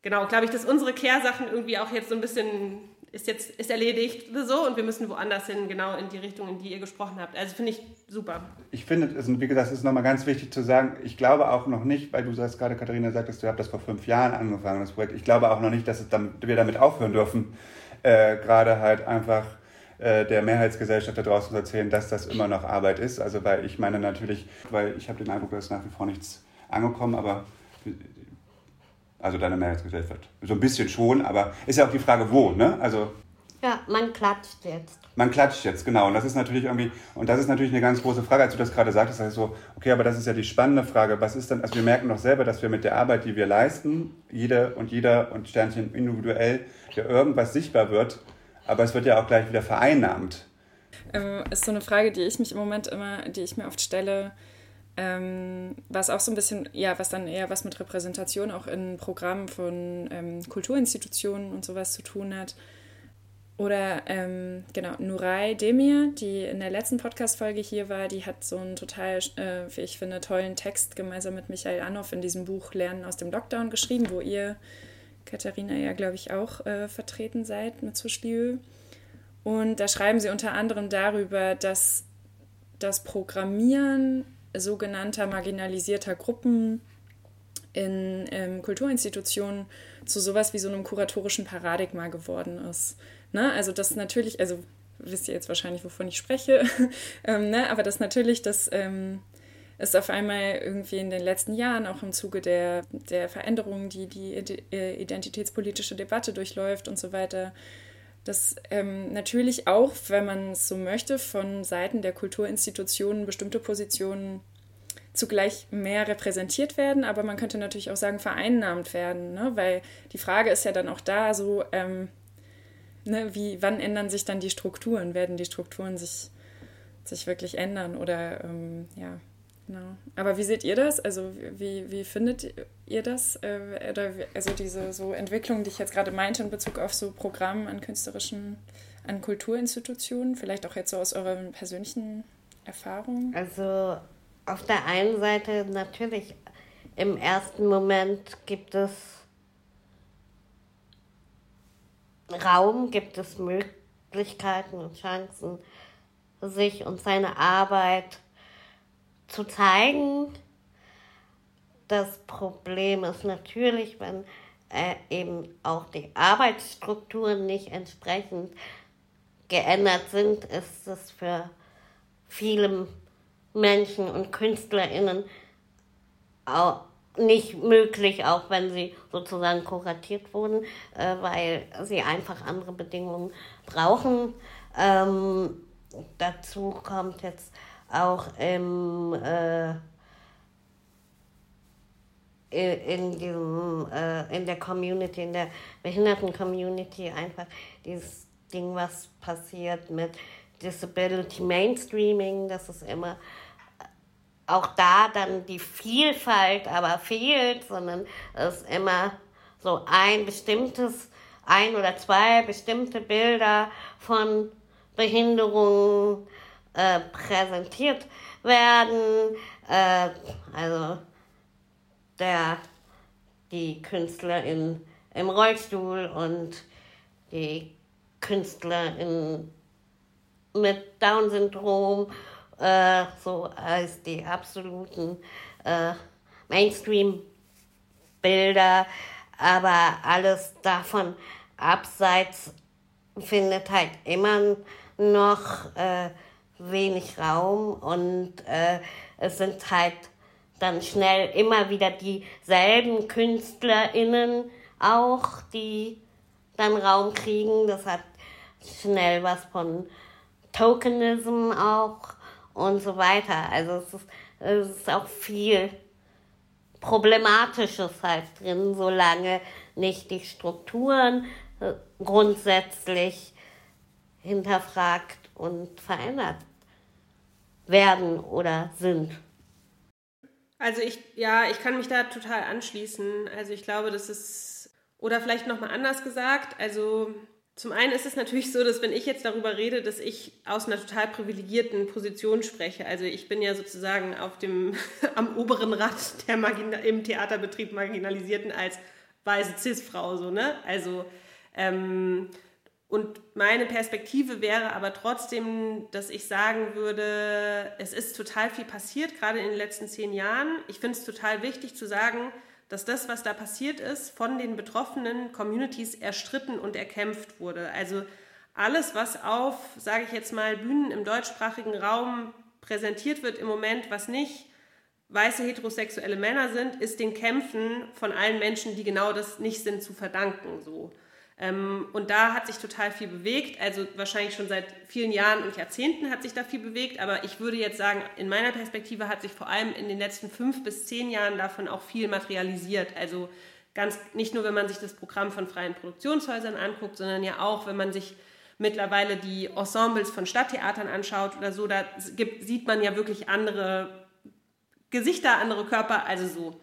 genau, glaube ich, dass unsere Kehrsachen irgendwie auch jetzt so ein bisschen ist jetzt ist erledigt so und wir müssen woanders hin, genau in die Richtung, in die ihr gesprochen habt. Also finde ich super. Ich finde, wie gesagt, es ist nochmal ganz wichtig zu sagen, ich glaube auch noch nicht, weil du sagst gerade, Katharina, sagtest, du habt das vor fünf Jahren angefangen, das Projekt. Ich glaube auch noch nicht, dass dann, wir damit aufhören dürfen, äh, gerade halt einfach äh, der Mehrheitsgesellschaft da draußen zu erzählen, dass das immer noch Arbeit ist. Also weil ich meine natürlich, weil ich habe den Eindruck, dass nach wie vor nichts angekommen, aber also deine Mehrheitsgesellschaft. So ein bisschen schon, aber ist ja auch die Frage, wo, ne? Also. Ja, man klatscht jetzt. Man klatscht jetzt, genau. Und das ist natürlich irgendwie, und das ist natürlich eine ganz große Frage, als du das gerade sagtest, also so, okay, aber das ist ja die spannende Frage. Was ist denn, also wir merken doch selber, dass wir mit der Arbeit, die wir leisten, jede und jeder und Sternchen individuell, ja irgendwas sichtbar wird, aber es wird ja auch gleich wieder vereinnahmt. Ähm, ist so eine Frage, die ich mich im Moment immer, die ich mir oft stelle, ähm, was auch so ein bisschen, ja, was dann eher was mit Repräsentation auch in Programmen von ähm, Kulturinstitutionen und sowas zu tun hat. Oder ähm, genau, Nurai Demir, die in der letzten Podcast-Folge hier war, die hat so einen total, äh, wie ich finde, tollen Text gemeinsam mit Michael Anhoff in diesem Buch Lernen aus dem Lockdown geschrieben, wo ihr, Katharina, ja, glaube ich, auch äh, vertreten seid mit Souchlieu. Und da schreiben sie unter anderem darüber, dass das Programmieren sogenannter marginalisierter Gruppen in ähm, Kulturinstitutionen zu sowas wie so einem kuratorischen Paradigma geworden ist. Ne? Also das natürlich, also wisst ihr jetzt wahrscheinlich, wovon ich spreche, ähm, ne? aber das natürlich, das ähm, ist auf einmal irgendwie in den letzten Jahren auch im Zuge der, der Veränderungen, die die äh, identitätspolitische Debatte durchläuft und so weiter, dass ähm, natürlich auch, wenn man es so möchte, von Seiten der Kulturinstitutionen bestimmte Positionen zugleich mehr repräsentiert werden, aber man könnte natürlich auch sagen, vereinnahmt werden, ne? weil die Frage ist ja dann auch da so, ähm, ne, wie, wann ändern sich dann die Strukturen? Werden die Strukturen sich, sich wirklich ändern oder ähm, ja, genau. Aber wie seht ihr das? Also wie, wie findet ihr das? Äh, oder also diese so Entwicklung, die ich jetzt gerade meinte in Bezug auf so Programme an künstlerischen, an Kulturinstitutionen, vielleicht auch jetzt so aus euren persönlichen Erfahrungen? Also auf der einen Seite natürlich im ersten Moment gibt es Raum, gibt es Möglichkeiten und Chancen, sich und seine Arbeit zu zeigen. Das Problem ist natürlich, wenn äh, eben auch die Arbeitsstrukturen nicht entsprechend geändert sind, ist es für viele Menschen und KünstlerInnen auch nicht möglich, auch wenn sie sozusagen kuratiert wurden, äh, weil sie einfach andere Bedingungen brauchen. Ähm, dazu kommt jetzt auch im, äh, in, diesem, äh, in der Community, in der Behinderten-Community einfach dieses Ding, was passiert mit Disability Mainstreaming, das ist immer auch da dann die Vielfalt aber fehlt, sondern es immer so ein bestimmtes, ein oder zwei bestimmte Bilder von Behinderungen äh, präsentiert werden. Äh, also der, die Künstlerin im Rollstuhl und die Künstlerin mit Down-Syndrom äh, so als die absoluten äh, Mainstream-Bilder, aber alles davon abseits findet halt immer noch äh, wenig Raum und äh, es sind halt dann schnell immer wieder dieselben KünstlerInnen auch, die dann Raum kriegen. Das hat schnell was von Tokenism auch und so weiter. Also es ist, es ist auch viel Problematisches halt drin, solange nicht die Strukturen äh, grundsätzlich hinterfragt und verändert werden oder sind. Also ich, ja, ich kann mich da total anschließen. Also ich glaube, das ist, oder vielleicht nochmal anders gesagt, also zum einen ist es natürlich so, dass wenn ich jetzt darüber rede, dass ich aus einer total privilegierten Position spreche. Also ich bin ja sozusagen auf dem, am oberen Rad der Margina im Theaterbetrieb Marginalisierten als weiße Cis-Frau, so, ne? Also, ähm, und meine Perspektive wäre aber trotzdem, dass ich sagen würde, es ist total viel passiert, gerade in den letzten zehn Jahren. Ich finde es total wichtig zu sagen, dass das, was da passiert ist, von den betroffenen Communities erstritten und erkämpft wurde. Also alles, was auf, sage ich jetzt mal, Bühnen im deutschsprachigen Raum präsentiert wird im Moment, was nicht weiße heterosexuelle Männer sind, ist den Kämpfen von allen Menschen, die genau das nicht sind, zu verdanken. So. Ähm, und da hat sich total viel bewegt. Also wahrscheinlich schon seit vielen Jahren und Jahrzehnten hat sich da viel bewegt. Aber ich würde jetzt sagen, in meiner Perspektive hat sich vor allem in den letzten fünf bis zehn Jahren davon auch viel materialisiert. Also ganz nicht nur, wenn man sich das Programm von freien Produktionshäusern anguckt, sondern ja auch, wenn man sich mittlerweile die Ensembles von Stadttheatern anschaut oder so, da gibt, sieht man ja wirklich andere Gesichter, andere Körper, also so.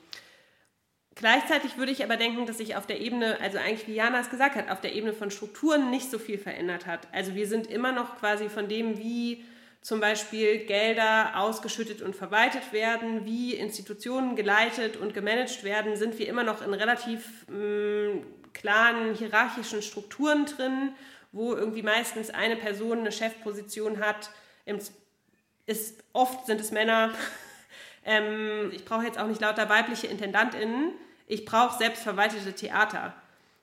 Gleichzeitig würde ich aber denken, dass sich auf der Ebene, also eigentlich wie Jana es gesagt hat, auf der Ebene von Strukturen nicht so viel verändert hat. Also wir sind immer noch quasi von dem, wie zum Beispiel Gelder ausgeschüttet und verwaltet werden, wie Institutionen geleitet und gemanagt werden, sind wir immer noch in relativ mh, mm, klaren hierarchischen Strukturen drin, wo irgendwie meistens eine Person eine Chefposition hat. Ist, oft sind es Männer. ähm, ich brauche jetzt auch nicht lauter weibliche IntendantInnen, ich brauche selbstverwaltete Theater.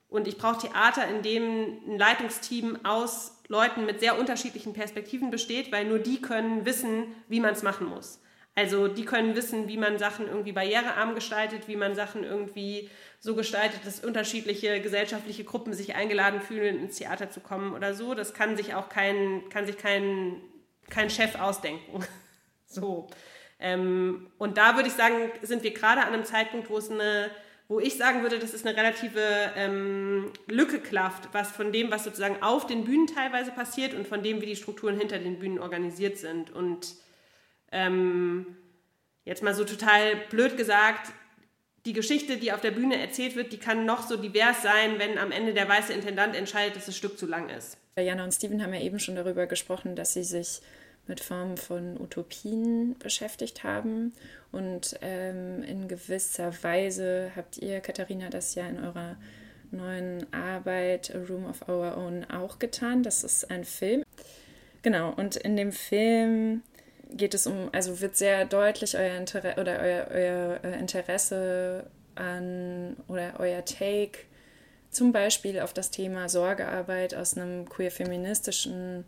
Und ich brauche Theater, in dem ein Leitungsteam aus Leuten mit sehr unterschiedlichen Perspektiven besteht, weil nur die können wissen, wie man es machen muss. Also die können wissen, wie man Sachen irgendwie barrierearm gestaltet, wie man Sachen irgendwie so gestaltet, dass unterschiedliche gesellschaftliche Gruppen sich eingeladen fühlen, ins Theater zu kommen oder so. Das kann sich auch kein, kann sich kein, kein Chef ausdenken. so. Ähm, und da würde ich sagen, sind wir gerade an einem Zeitpunkt, wo es eine wo ich sagen würde, das ist eine relative ähm, Lücke klafft, was von dem, was sozusagen auf den Bühnen teilweise passiert und von dem, wie die Strukturen hinter den Bühnen organisiert sind. Und ähm, jetzt mal so total blöd gesagt, die Geschichte, die auf der Bühne erzählt wird, die kann noch so divers sein, wenn am Ende der weiße Intendant entscheidet, dass das Stück zu lang ist. Jana und Steven haben ja eben schon darüber gesprochen, dass sie sich mit Formen von Utopien beschäftigt haben. Und ähm, in gewisser Weise habt ihr, Katharina, das ja in eurer neuen Arbeit A Room of Our Own auch getan. Das ist ein Film. Genau, und in dem Film geht es um, also wird sehr deutlich euer, Inter oder euer, euer äh, Interesse an oder euer Take zum Beispiel auf das Thema Sorgearbeit aus einem queer-feministischen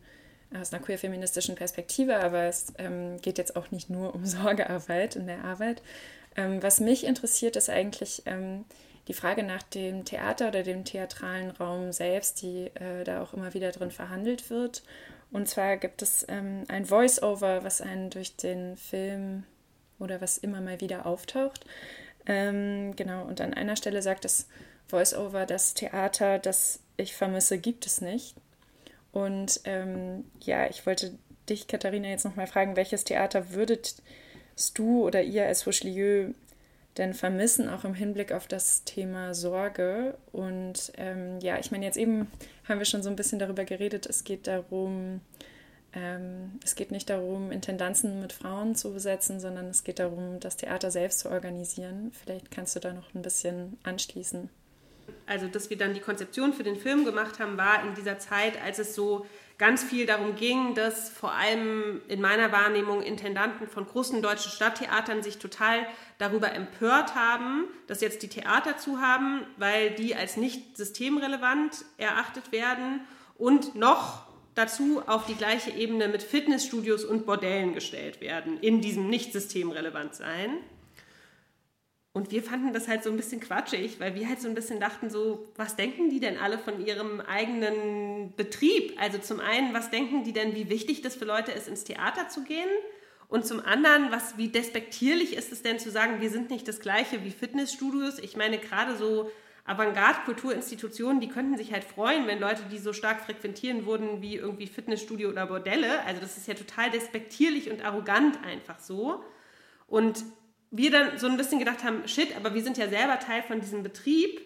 aus einer queer-feministischen Perspektive, aber es ähm, geht jetzt auch nicht nur um Sorgearbeit in der Arbeit. Ähm, was mich interessiert, ist eigentlich ähm, die Frage nach dem Theater oder dem theatralen Raum selbst, die äh, da auch immer wieder drin verhandelt wird. Und zwar gibt es ähm, ein Voice-Over, was einen durch den Film oder was immer mal wieder auftaucht. Ähm, genau, und an einer Stelle sagt das Voice-Over, das Theater, das ich vermisse, gibt es nicht. Und ähm, ja, ich wollte dich, Katharina, jetzt nochmal fragen, welches Theater würdest du oder ihr als Richelieu denn vermissen, auch im Hinblick auf das Thema Sorge? Und ähm, ja, ich meine, jetzt eben haben wir schon so ein bisschen darüber geredet, es geht darum, ähm, es geht nicht darum, Intendanzen mit Frauen zu besetzen, sondern es geht darum, das Theater selbst zu organisieren. Vielleicht kannst du da noch ein bisschen anschließen also dass wir dann die Konzeption für den Film gemacht haben, war in dieser Zeit, als es so ganz viel darum ging, dass vor allem in meiner Wahrnehmung Intendanten von großen deutschen Stadttheatern sich total darüber empört haben, dass jetzt die Theater zu haben, weil die als nicht systemrelevant erachtet werden und noch dazu auf die gleiche Ebene mit Fitnessstudios und Bordellen gestellt werden, in diesem nicht systemrelevant sein. Und wir fanden das halt so ein bisschen quatschig, weil wir halt so ein bisschen dachten, so, was denken die denn alle von ihrem eigenen Betrieb? Also zum einen, was denken die denn, wie wichtig das für Leute ist, ins Theater zu gehen? Und zum anderen, was, wie despektierlich ist es denn zu sagen, wir sind nicht das gleiche wie Fitnessstudios? Ich meine, gerade so Avantgarde-Kulturinstitutionen, die könnten sich halt freuen, wenn Leute, die so stark frequentieren wurden wie irgendwie Fitnessstudio oder Bordelle, also das ist ja total despektierlich und arrogant einfach so. Und wir dann so ein bisschen gedacht haben, shit, aber wir sind ja selber Teil von diesem Betrieb.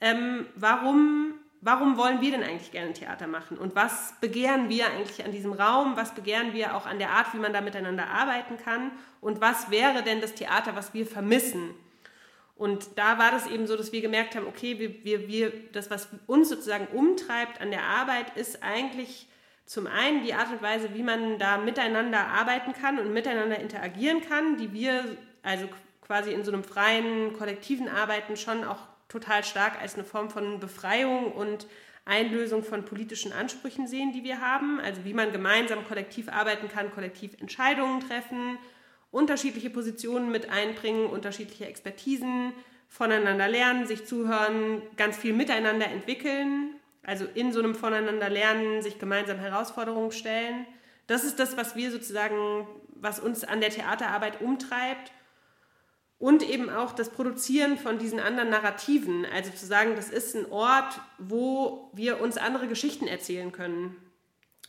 Ähm, warum, warum wollen wir denn eigentlich gerne Theater machen? Und was begehren wir eigentlich an diesem Raum? Was begehren wir auch an der Art, wie man da miteinander arbeiten kann? Und was wäre denn das Theater, was wir vermissen? Und da war das eben so, dass wir gemerkt haben, okay, wir, wir, wir, das, was uns sozusagen umtreibt an der Arbeit, ist eigentlich zum einen die Art und Weise, wie man da miteinander arbeiten kann und miteinander interagieren kann, die wir also quasi in so einem freien, kollektiven Arbeiten schon auch total stark als eine Form von Befreiung und Einlösung von politischen Ansprüchen sehen, die wir haben. Also wie man gemeinsam kollektiv arbeiten kann, kollektiv Entscheidungen treffen, unterschiedliche Positionen mit einbringen, unterschiedliche Expertisen, voneinander lernen, sich zuhören, ganz viel miteinander entwickeln. Also in so einem Voneinander lernen, sich gemeinsam Herausforderungen stellen. Das ist das, was wir sozusagen, was uns an der Theaterarbeit umtreibt und eben auch das Produzieren von diesen anderen Narrativen. Also zu sagen, das ist ein Ort, wo wir uns andere Geschichten erzählen können.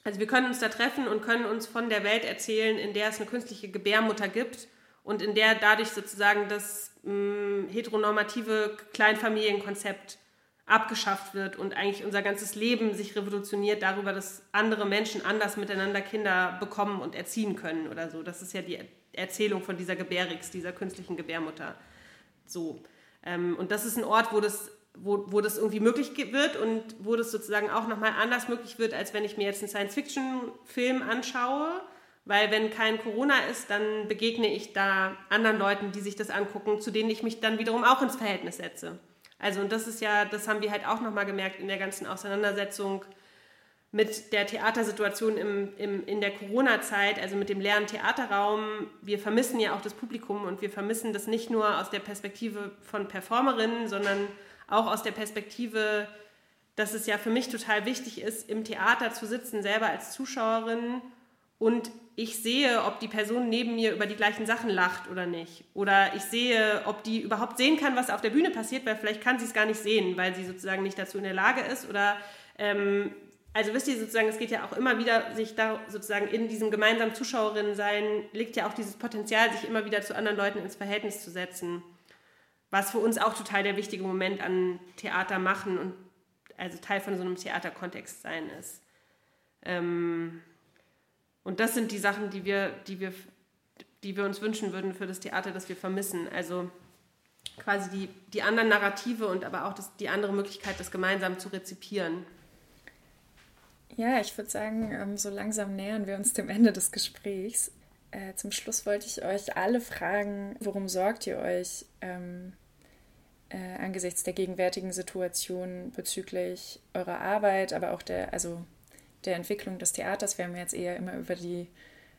Also wir können uns da treffen und können uns von der Welt erzählen, in der es eine künstliche Gebärmutter gibt und in der dadurch sozusagen das mh, mm, heteronormative Kleinfamilienkonzept abgeschafft wird und eigentlich unser ganzes Leben sich revolutioniert darüber, dass andere Menschen anders miteinander Kinder bekommen und erziehen können oder so. Das ist ja die Erzählung von dieser Gebärix, dieser künstlichen Gebärmutter. So. Ähm, und das ist ein Ort, wo das, wo, wo das irgendwie möglich wird und wo das sozusagen auch nochmal anders möglich wird, als wenn ich mir jetzt einen Science-Fiction-Film anschaue. Weil wenn kein Corona ist, dann begegne ich da anderen Leuten, die sich das angucken, zu denen ich mich dann wiederum auch ins Verhältnis setze. Also und das ist ja, das haben wir halt auch nochmal gemerkt in der ganzen Auseinandersetzung mit der Theatersituation im, im, in der Corona-Zeit, also mit dem leeren Theaterraum. Wir vermissen ja auch das Publikum und wir vermissen das nicht nur aus der Perspektive von Performerinnen, sondern auch aus der Perspektive, dass es ja für mich total wichtig ist, im Theater zu sitzen, selber als Zuschauerin und ich sehe, ob die Person neben mir über die gleichen Sachen lacht oder nicht. Oder ich sehe, ob die überhaupt sehen kann, was auf der Bühne passiert, weil vielleicht kann sie es gar nicht sehen, weil sie sozusagen nicht dazu in der Lage ist. Oder ähm, also wisst ihr sozusagen, es geht ja auch immer wieder, sich da sozusagen in diesem gemeinsamen Zuschauerinnen sein, liegt ja auch dieses Potenzial, sich immer wieder zu anderen Leuten ins Verhältnis zu setzen. Was für uns auch total der wichtige Moment an Theater machen und also Teil von so einem Theaterkontext sein ist. Ähm, und das sind die Sachen, die wir, die wir, die wir uns wünschen würden für das Theater, das wir vermissen. Also quasi die, die anderen Narrative und aber auch das, die andere Möglichkeit, das gemeinsam zu rezipieren. Ja, ich würde sagen, ähm, so langsam nähern wir uns dem Ende des Gesprächs. Äh, zum Schluss wollte ich euch alle fragen, worum sorgt ihr euch ähm, äh, angesichts der gegenwärtigen Situation bezüglich eurer Arbeit, aber auch der, also der Entwicklung des Theaters. Wir haben jetzt eher immer über die,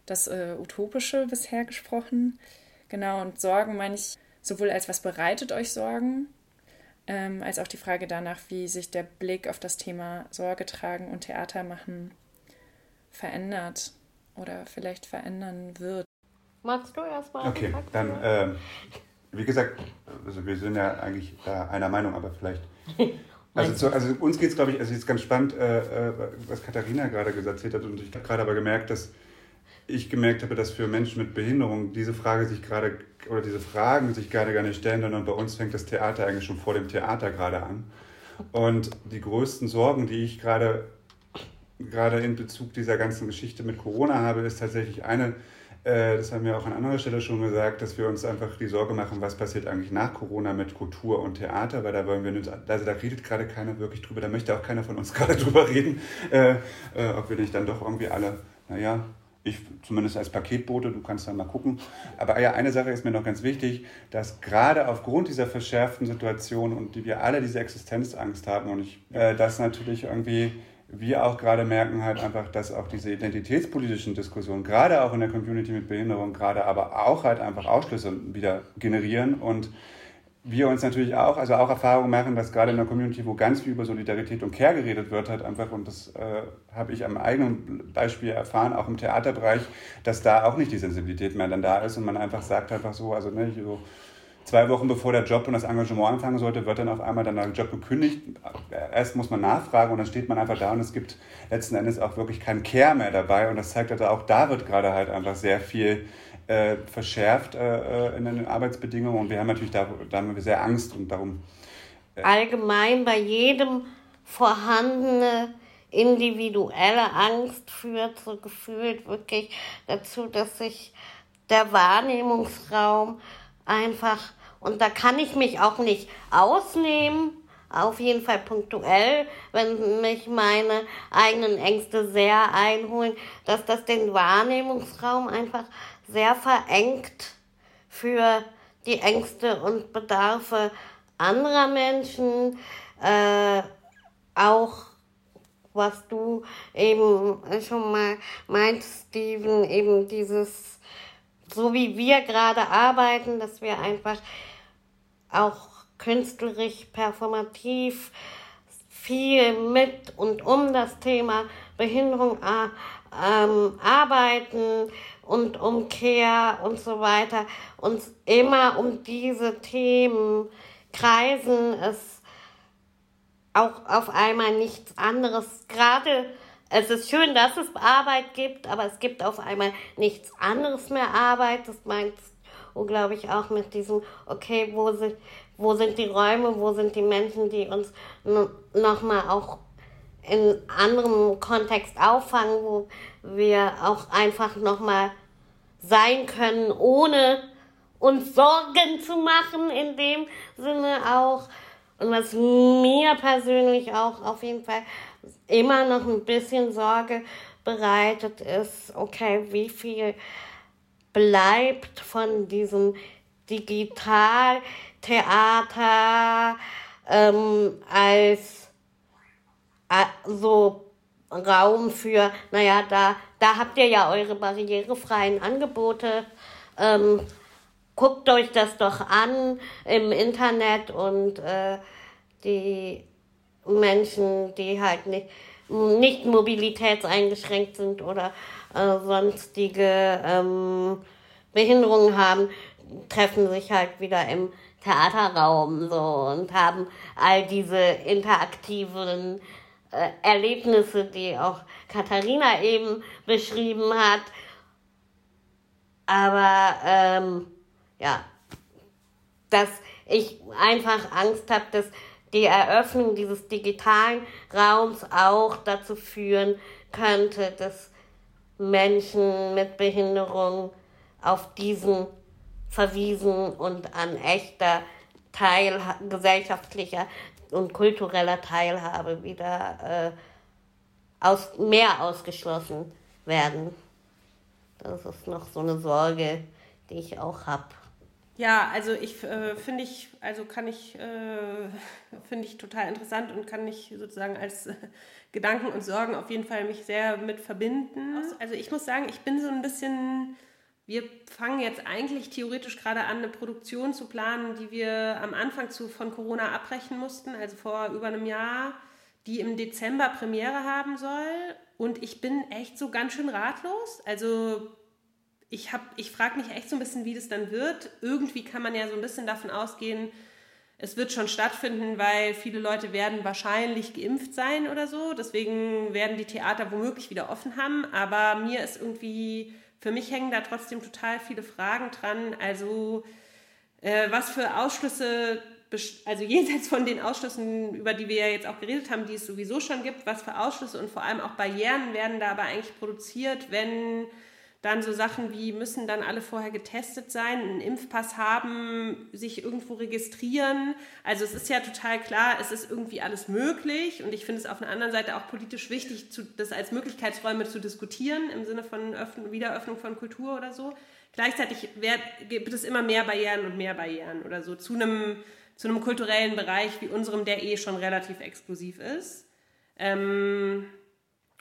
das äh, Utopische bisher gesprochen. Genau, und Sorgen meine ich sowohl als was bereitet euch Sorgen, ähm, als auch die Frage danach, wie sich der Blick auf das Thema Sorge tragen und Theater machen verändert oder vielleicht verändern wird. Magst du erstmal? Okay, dann, äh, wie gesagt, also wir sind ja eigentlich da einer Meinung, aber vielleicht. Also, zu, also uns geht es, glaube ich, also jetzt ganz spannend, äh, äh, was Katharina gerade gesagt hat. Und ich habe gerade aber gemerkt, dass ich gemerkt habe, dass für Menschen mit Behinderung diese Frage sich gerade oder diese Fragen sich gerade gar nicht stellen, sondern bei uns fängt das Theater eigentlich schon vor dem Theater gerade an. Und die größten Sorgen, die ich gerade gerade in Bezug dieser ganzen Geschichte mit Corona habe, ist tatsächlich eine, äh, das haben wir auch an anderer Stelle schon gesagt, dass wir uns einfach die Sorge machen, was passiert eigentlich nach Corona mit Kultur und Theater, weil da wollen wir nicht, also da redet gerade keiner wirklich drüber, da möchte auch keiner von uns gerade drüber reden, äh, äh, ob wir nicht dann doch irgendwie alle, naja, ich zumindest als Paketbote, du kannst dann mal gucken. Aber ja, eine Sache ist mir noch ganz wichtig, dass gerade aufgrund dieser verschärften Situation und die wir alle diese Existenzangst haben und ich, äh, dass natürlich irgendwie wir auch gerade merken halt einfach, dass auch diese identitätspolitischen Diskussionen, gerade auch in der Community mit Behinderung, gerade aber auch halt einfach Ausschlüsse wieder generieren und wir uns natürlich auch, also auch Erfahrungen machen, dass gerade in der Community, wo ganz viel über Solidarität und Care geredet wird, halt einfach, und das äh, habe ich am eigenen Beispiel erfahren, auch im Theaterbereich, dass da auch nicht die Sensibilität mehr dann da ist und man einfach sagt einfach so, also ne, so zwei Wochen bevor der Job und das Engagement anfangen sollte, wird dann auf einmal dann der Job gekündigt. Erst muss man nachfragen und dann steht man einfach da und es gibt letzten Endes auch wirklich keinen Care mehr dabei. Und das zeigt halt auch, da wird gerade halt einfach sehr viel äh, verschärft äh, in den Arbeitsbedingungen und wir haben natürlich da, da haben wir sehr Angst und darum. Äh Allgemein bei jedem vorhandene individuelle Angst führt so gefühlt wirklich dazu, dass sich der Wahrnehmungsraum einfach, und da kann ich mich auch nicht ausnehmen, auf jeden Fall punktuell, wenn mich meine eigenen Ängste sehr einholen, dass das den Wahrnehmungsraum einfach sehr verengt für die Ängste und Bedarfe anderer Menschen, äh, auch was du eben schon mal meinst, Steven, eben dieses, so wie wir gerade arbeiten, dass wir einfach auch künstlerisch, performativ viel mit und um das Thema Behinderung ähm, arbeiten und Umkehr und so weiter. Uns immer um diese Themen kreisen, es auch auf einmal nichts anderes. Gerade es ist schön, dass es Arbeit gibt, aber es gibt auf einmal nichts anderes mehr Arbeit. Das meinst du, glaube ich, auch mit diesem, okay, wo sind, wo sind die Räume, wo sind die Menschen, die uns nochmal auch in anderem Kontext auffangen, wo wir auch einfach nochmal sein können, ohne uns Sorgen zu machen, in dem Sinne auch. Und was mir persönlich auch auf jeden Fall immer noch ein bisschen Sorge bereitet, ist, okay, wie viel bleibt von diesem Digitaltheater ähm, als so Raum für, naja, da, da habt ihr ja eure barrierefreien Angebote. Ähm, guckt euch das doch an im Internet und äh, die Menschen, die halt nicht, nicht mobilitätseingeschränkt sind oder äh, sonstige ähm, Behinderungen haben, treffen sich halt wieder im Theaterraum so und haben all diese interaktiven äh, Erlebnisse, die auch Katharina eben beschrieben hat. Aber ähm, ja, dass ich einfach Angst habe, dass die Eröffnung dieses digitalen Raums auch dazu führen könnte, dass Menschen mit Behinderung auf diesen verwiesen und an echter Teil gesellschaftlicher und kultureller Teilhabe wieder äh, aus, mehr ausgeschlossen werden. Das ist noch so eine Sorge, die ich auch habe. Ja, also ich äh, finde ich, also kann ich, äh, finde ich total interessant und kann ich sozusagen als äh, Gedanken und Sorgen auf jeden Fall mich sehr mit verbinden. Also ich muss sagen, ich bin so ein bisschen wir fangen jetzt eigentlich theoretisch gerade an, eine Produktion zu planen, die wir am Anfang zu, von Corona abbrechen mussten, also vor über einem Jahr, die im Dezember Premiere haben soll. Und ich bin echt so ganz schön ratlos. Also ich, ich frage mich echt so ein bisschen, wie das dann wird. Irgendwie kann man ja so ein bisschen davon ausgehen, es wird schon stattfinden, weil viele Leute werden wahrscheinlich geimpft sein oder so. Deswegen werden die Theater womöglich wieder offen haben. Aber mir ist irgendwie für mich hängen da trotzdem total viele Fragen dran. Also äh, was für Ausschlüsse, also jenseits von den Ausschlüssen, über die wir ja jetzt auch geredet haben, die es sowieso schon gibt, was für Ausschlüsse und vor allem auch Barrieren werden da aber eigentlich produziert, wenn dann so Sachen wie müssen dann alle vorher getestet sein, einen Impfpass haben, sich irgendwo registrieren. Also es ist ja total klar, es ist irgendwie alles möglich und ich finde es auf der anderen Seite auch politisch wichtig, das als Möglichkeitsräume zu diskutieren im Sinne von Öffn Wiederöffnung von Kultur oder so. Gleichzeitig wird, gibt es immer mehr Barrieren und mehr Barrieren oder so zu einem, zu einem kulturellen Bereich wie unserem, der eh schon relativ exklusiv ist. Ähm,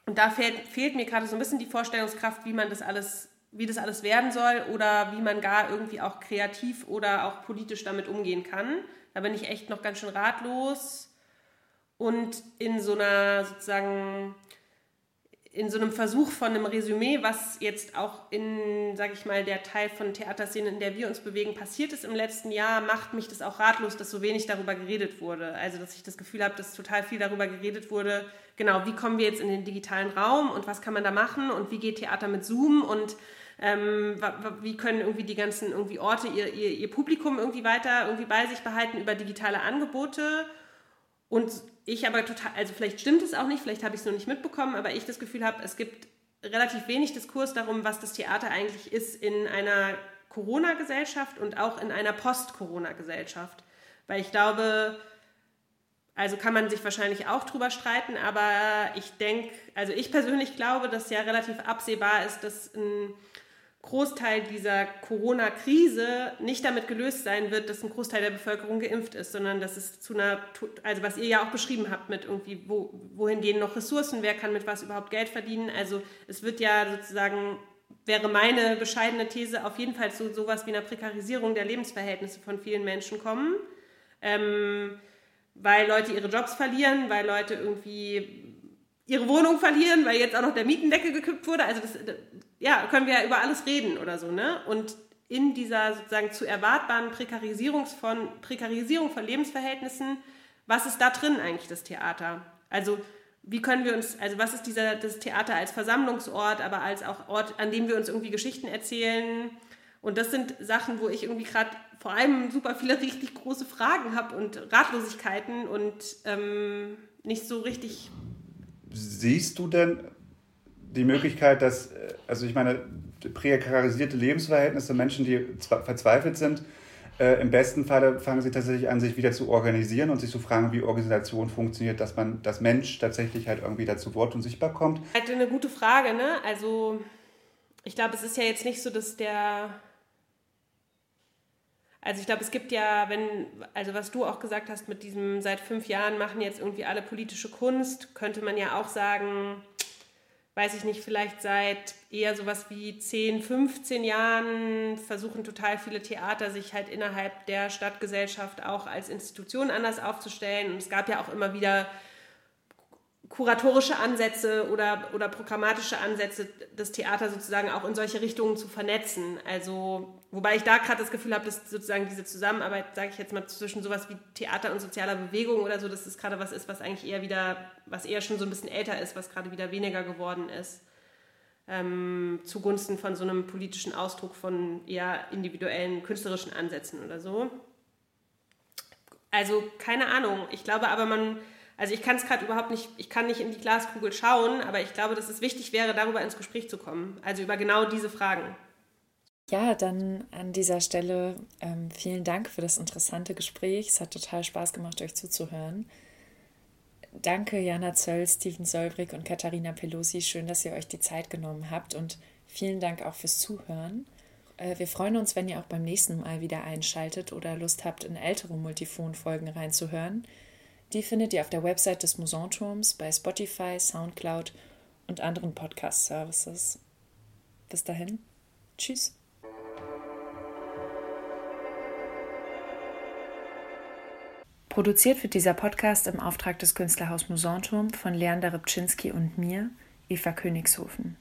und da fehlt, fehlt mir gerade so ein bisschen die Vorstellungskraft, wie man das alles, wie das alles werden soll oder wie man gar irgendwie auch kreativ oder auch politisch damit umgehen kann. Da bin ich echt noch ganz schön ratlos und in so einer sozusagen in so einem Versuch von einem Resümee, was jetzt auch in, sage ich mal, der Teil von Theaterszenen, in der wir uns bewegen, passiert ist im letzten Jahr, macht mich das auch ratlos, dass so wenig darüber geredet wurde. Also, dass ich das Gefühl habe, dass total viel darüber geredet wurde, genau, wie kommen wir jetzt in den digitalen Raum und was kann man da machen und wie geht Theater mit Zoom und ähm, wie können irgendwie die ganzen irgendwie Orte ihr, ihr, ihr Publikum irgendwie weiter irgendwie bei sich behalten über digitale Angebote und ich aber total, also vielleicht stimmt es auch nicht, vielleicht habe ich es noch nicht mitbekommen, aber ich das Gefühl habe, es gibt relativ wenig Diskurs darum, was das Theater eigentlich ist in einer Corona-Gesellschaft und auch in einer Post-Corona-Gesellschaft. Weil ich glaube, also kann man sich wahrscheinlich auch drüber streiten, aber ich denke, also ich persönlich glaube, dass ja relativ absehbar ist, dass ein Großteil dieser Corona-Krise nicht damit gelöst sein wird, dass ein Großteil der Bevölkerung geimpft ist, sondern dass es zu einer, also was ihr ja auch beschrieben habt mit irgendwie, wo, wohin gehen noch Ressourcen, wer kann mit was überhaupt Geld verdienen. Also es wird ja sozusagen, wäre meine bescheidene These, auf jeden Fall zu sowas wie einer Prekarisierung der Lebensverhältnisse von vielen Menschen kommen. Ähm, weil Leute ihre Jobs verlieren, weil Leute irgendwie ihre Wohnung verlieren, weil jetzt auch noch der Mietendeckel gekippt wurde. Also das, ja, können wir ja über alles reden oder so, ne? Und in dieser sozusagen zu erwartbaren Prekarisierung von, Prekarisierung von Lebensverhältnissen, was ist da drin eigentlich das Theater? Also wie können wir uns, also was ist dieser, das Theater als Versammlungsort, aber als auch Ort, an dem wir uns irgendwie Geschichten erzählen? Und das sind Sachen, wo ich irgendwie gerade vor allem super viele richtig große Fragen habe und Ratlosigkeiten und ähm, nicht so richtig. Siehst du denn die Möglichkeit, dass, äh, also ich meine, prekarisierte Lebensverhältnisse, Menschen, die verzweifelt sind, äh, im besten Falle fangen sie tatsächlich an, sich wieder zu organisieren und sich zu fragen, wie Organisation funktioniert, dass man, das Mensch tatsächlich halt irgendwie dazu Wort und sichtbar kommt. Halt eine gute Frage, ne? Also ich glaube, es ist ja jetzt nicht so, dass der also ich glaube, es gibt ja, wenn, also was du auch gesagt hast mit diesem, seit fünf Jahren machen jetzt irgendwie alle politische Kunst, könnte man ja auch sagen, weiß ich nicht, vielleicht seit eher sowas wie 10, 15 Jahren versuchen total viele Theater sich halt innerhalb der Stadtgesellschaft auch als Institution anders aufzustellen. Und es gab ja auch immer wieder kuratorische Ansätze oder, oder programmatische Ansätze, das Theater sozusagen auch in solche Richtungen zu vernetzen. Also, wobei ich da gerade das Gefühl habe, dass sozusagen diese Zusammenarbeit, sage ich jetzt mal, zwischen sowas wie Theater und sozialer Bewegung oder so, dass das gerade was ist, was eigentlich eher wieder, was eher schon so ein bisschen älter ist, was gerade wieder weniger geworden ist. Ähm, zugunsten von so einem politischen Ausdruck von eher individuellen künstlerischen Ansätzen oder so. Also, keine Ahnung. Ich glaube aber, man also ich kann es gerade überhaupt nicht, ich kann nicht in die Glaskugel schauen, aber ich glaube, dass es wichtig wäre, darüber ins Gespräch zu kommen. Also über genau diese Fragen. Ja, dann an dieser Stelle ähm, vielen Dank für das interessante Gespräch. Es hat total Spaß gemacht, euch zuzuhören. Danke, Jana Zöll, Steven Solbrig und Katharina Pelosi. Schön, dass ihr euch die Zeit genommen habt und vielen Dank auch fürs Zuhören. Äh, wir freuen uns, wenn ihr auch beim nächsten Mal wieder einschaltet oder Lust habt, in ältere Multifon-Folgen reinzuhören. Die findet ihr auf der Website des Musanturms, bei Spotify, Soundcloud und anderen Podcast-Services. Bis dahin, tschüss. Produziert wird dieser Podcast im Auftrag des Künstlerhaus Musanturm von Leander Rybczynski und mir, Eva Königshofen.